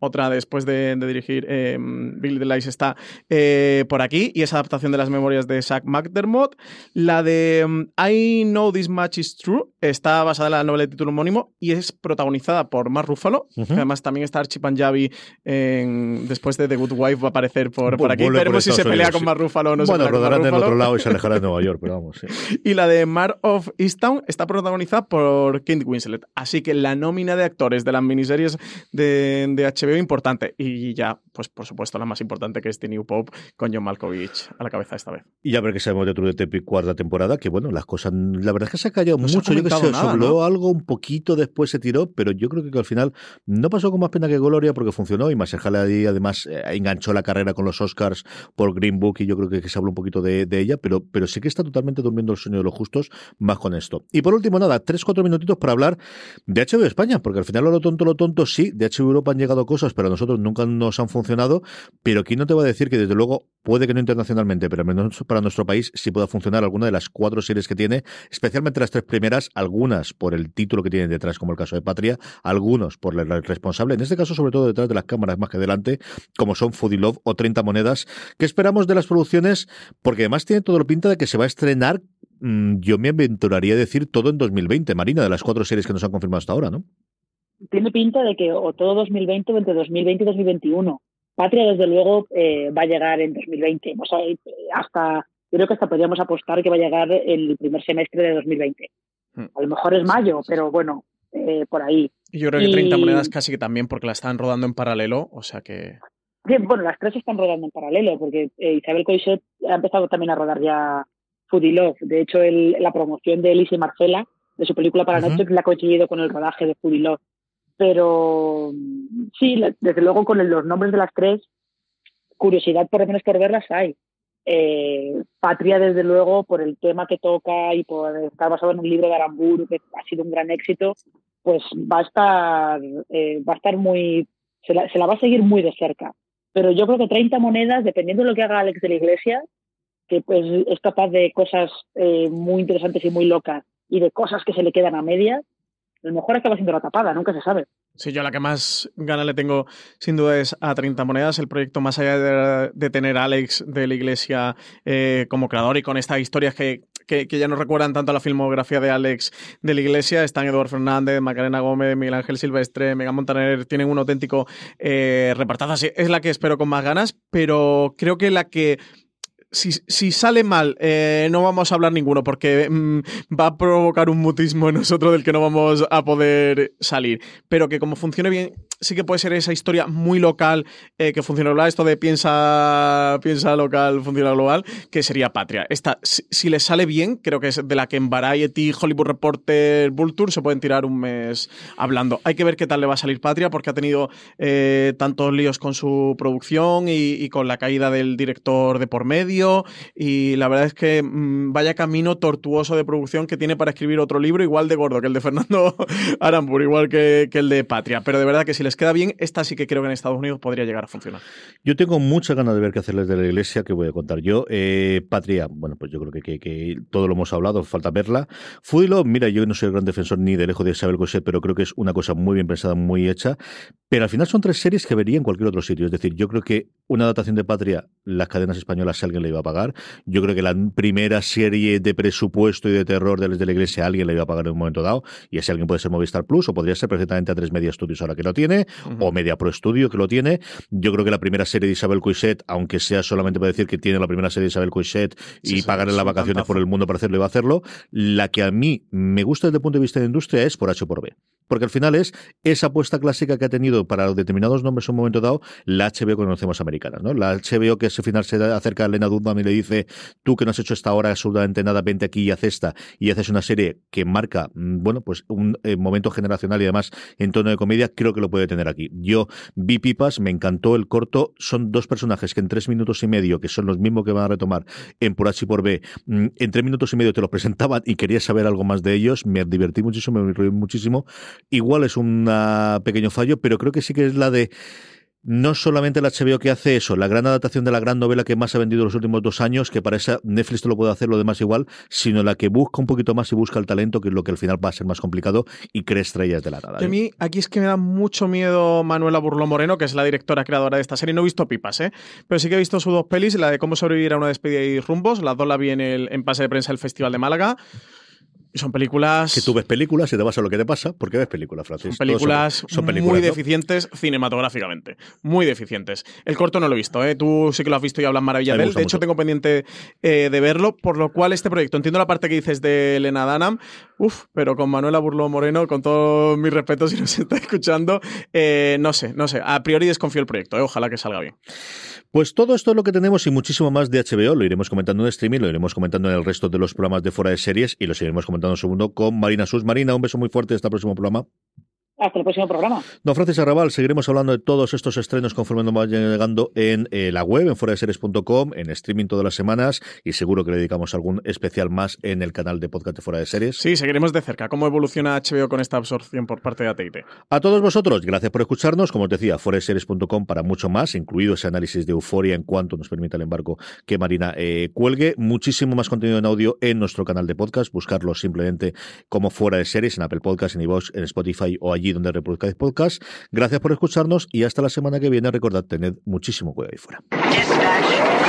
Otra después de, de dirigir eh, Billy the Lies está eh, por aquí y es adaptación de las memorias de Zach McDermott. La de mm, I Know This Much Is True está basada en la novela de título homónimo homónimo y es protagonizada por Mark Ruffalo, que además también está Archie Panjabi en, después de The Good Wife va a aparecer por, por aquí. Veremos si se pelea con Mark Ruffalo o no bueno, se pelea rodarán del otro lado y se alejará de Nueva York, pero vamos. Sí. Y la de Mar of Easttown está protagonizada por Kate Winslet. Así que la nómina de actores de las miniseries de, de HBO importante. Y ya, pues por supuesto, la más importante que es The New Pope con John Malkovich a la cabeza esta vez. Y ya ver que sabemos de True Detective cuarta temporada, que bueno, las cosas, la verdad es que se ha callado No se ha mucho. Yo que se nada, ¿no? algo un poquito después se tiró, pero yo creo que, al final no pasó con más pena que gloria porque funcionó y Maserjala ahí además eh, enganchó la carrera con los Oscars por Green Book y yo creo que, se habló un poquito de, de ella, pero, pero sí que está totalmente durmiendo el sueño de los justos más con esto. Y por último, nada, tres, cuatro minutitos para hablar de HBO España, porque al final lo tonto, lo tonto, sí, de HBO Europa han llegado cosas, pero a nosotros nunca nos han funcionado, pero aquí no te va a decir que desde luego puede que no internacionalmente, pero al menos para nuestro país sí pueda funcionar alguna de las cuatro series que tiene, especialmente las tres primeras, algunas por el título que detrás, como el caso de Patria, algunos por el responsable, en este caso sobre todo detrás de las cámaras más que delante, como son Foodie Love o 30 monedas. ¿Qué esperamos de las producciones? Porque además tiene todo la pinta de que se va a estrenar, mm, yo me aventuraría a decir todo en 2020, Marina, de las cuatro series que nos han confirmado hasta ahora, ¿no? Tiene pinta de que o todo 2020 o entre 2020 y 2021. Patria, desde luego, eh, va a llegar en 2020. O sea, eh, hasta, yo creo que hasta podríamos apostar que va a llegar el primer semestre de 2020. Hmm. A lo mejor es mayo, pero bueno, eh, por ahí. Y yo creo que 30 Y- monedas casi que también porque la están rodando en paralelo, o sea que... Bien, bueno, las tres están rodando en paralelo, porque eh, Isabel Coixet ha empezado también a rodar ya Foodie Love. De hecho, el- la promoción de Elise y Marcela, de su película para Ujú. Netflix, la ha coincidido con el rodaje de Foodie Love. Pero mm, sí, desde luego con el- los nombres de las tres, curiosidad por lo menos por verlas hay. Eh, Patria, desde luego, por el tema que toca y por estar basado en un libro de Aramburu, que ha sido un gran éxito, pues va a estar, eh, va a estar muy, se la, se la va a seguir muy de cerca. Pero yo creo que 30 monedas, dependiendo de lo que haga Alex de la Iglesia, que pues es capaz de cosas eh, muy interesantes y muy locas y de cosas que se le quedan a medias, a lo mejor acaba siendo la tapada, nunca se sabe. Sí, yo la que más gana le tengo sin duda es a 30 monedas, el proyecto más allá de, tener a Alex de la Iglesia eh, como creador y con estas historias que, que, ya nos recuerdan tanto a la filmografía de Alex de la Iglesia, están Eduardo Fernández, Macarena Gómez, Miguel Ángel Silvestre, Megan Montaner, tienen un auténtico eh, repartazo, es la que espero con más ganas, pero creo que la que si, sale mal, eh, no vamos a hablar ninguno porque mm, va a provocar un mutismo en nosotros del que no vamos a poder salir. Pero que como funcione bien, sí que puede ser esa historia muy local eh, que funciona global, esto de piensa, piensa local, funciona global, que sería Patria. Esta, si, le sale bien, creo que es de la que en Variety, Hollywood Reporter, Vulture se pueden tirar un mes hablando. Hay que ver qué tal le va a salir Patria porque ha tenido eh, tantos líos con su producción y, con la caída del director de por medio y la verdad es que mmm, vaya camino tortuoso de producción que tiene para escribir otro libro igual de gordo que el de Fernando Arambur, igual que, que, el de Patria. Pero de verdad que si les queda bien, esta sí que creo que en Estados Unidos podría llegar a funcionar. Yo tengo muchas ganas de ver qué hacerles de la iglesia, que voy a contar yo. Eh, Patria, bueno, pues yo creo que, todo lo hemos hablado, falta verla. Fudilo, mira, yo no soy el gran defensor ni de lejos de Isabel Cosset, pero creo que es una cosa muy bien pensada, muy hecha. Pero al final son tres series que vería en cualquier otro sitio. Es decir, yo creo que una adaptación de Patria, las cadenas españolas, si alguien le iba a pagar. Yo creo que la primera serie de presupuesto y de terror de, de la iglesia, alguien le iba a pagar en un momento dado. Y ese alguien puede ser Movistar Plus o podría ser perfectamente a tres Media Studios ahora que lo tiene, uh -huh. o Media Pro Studio que lo tiene. Yo creo que la primera serie de Isabel Coixet, aunque sea solamente para decir que tiene la primera serie de Isabel Coixet y sí, pagarle las vacaciones tantazo. por el mundo para hacerlo, iba a hacerlo. La que a mí me gusta desde el punto de vista de industria es por H por B. Porque al final es esa apuesta clásica que ha tenido para determinados nombres en un momento dado la HBO que conocemos americana, ¿no? La HBO que al final se acerca a Lena Dunham y le dice, tú que no has hecho esta hora absolutamente nada, vente aquí y haz esta, y haces una serie que marca, mm, bueno, pues un eh, momento generacional y además en tono de comedia, creo que lo puede tener aquí. Yo vi Pipas, me encantó el corto, son dos personajes que en tres minutos y medio, que son los mismos que van a retomar en Por H y por B, mm, en tres minutos y medio te los presentaban y quería saber algo más de ellos, me divertí muchísimo, me reí muchísimo. Igual es un pequeño fallo, pero creo que sí que es la de no solamente la HBO que hace eso, la gran adaptación de la gran novela que más ha vendido los últimos dos años, que para esa Netflix te lo puede hacer lo demás igual, sino la que busca un poquito más y busca el talento, que es lo que al final va a ser más complicado y cree estrellas de la nada. A mí aquí es que me da mucho miedo Manuela Burló Moreno, que es la directora creadora de esta serie. No he visto pipas, ¿eh? pero sí que he visto sus dos pelis, la de cómo sobrevivir a una despedida y rumbos, las dos la vi en el en pase de prensa del Festival de Málaga. Y son películas... Que tú ves películas y te vas a lo que te pasa porque ves películas, Francis. Son películas, son, muy deficientes cinematográficamente. Muy deficientes. El corto no lo he visto, ¿eh? Tú sí que lo has visto y hablas maravilla de él. De hecho, tengo pendiente eh, de verlo, por lo cual este proyecto, entiendo la parte que dices de Elena Danam, uff, pero con Manuela Burló Moreno, con todos mis respetos si nos está escuchando, eh, no sé, no sé. A priori desconfío el proyecto, ¿eh? ojalá que salga bien. Pues todo esto es lo que tenemos y muchísimo más de HBO. Lo iremos comentando en streaming, lo iremos comentando en el resto de los programas de fuera de series y lo seguiremos comentando en segundo con Marina Sus. Marina, un beso muy fuerte hasta el próximo programa. Hasta el próximo programa. Don Francis Arrabal, seguiremos hablando de todos estos estrenos conforme nos vayan llegando en eh, la web, en foradeseries.com, en streaming todas las semanas y seguro que le dedicamos algún especial más en el canal de podcast de Fuera de Series. Sí, seguiremos de cerca cómo evoluciona HBO con esta absorción por parte de AT&T. A todos vosotros, gracias por escucharnos. Como os decía, foradeseries.com para mucho más, incluido ese análisis de euforia en cuanto nos permita el embarco que Marina eh, cuelgue. Muchísimo más contenido en audio en nuestro canal de podcast. Buscarlo simplemente como Fuera de Series en Apple Podcast, en iVoox, en Spotify o allí donde reproduzcáis podcast. Gracias por escucharnos y hasta la semana que viene. Recordad, tened muchísimo cuidado ahí fuera.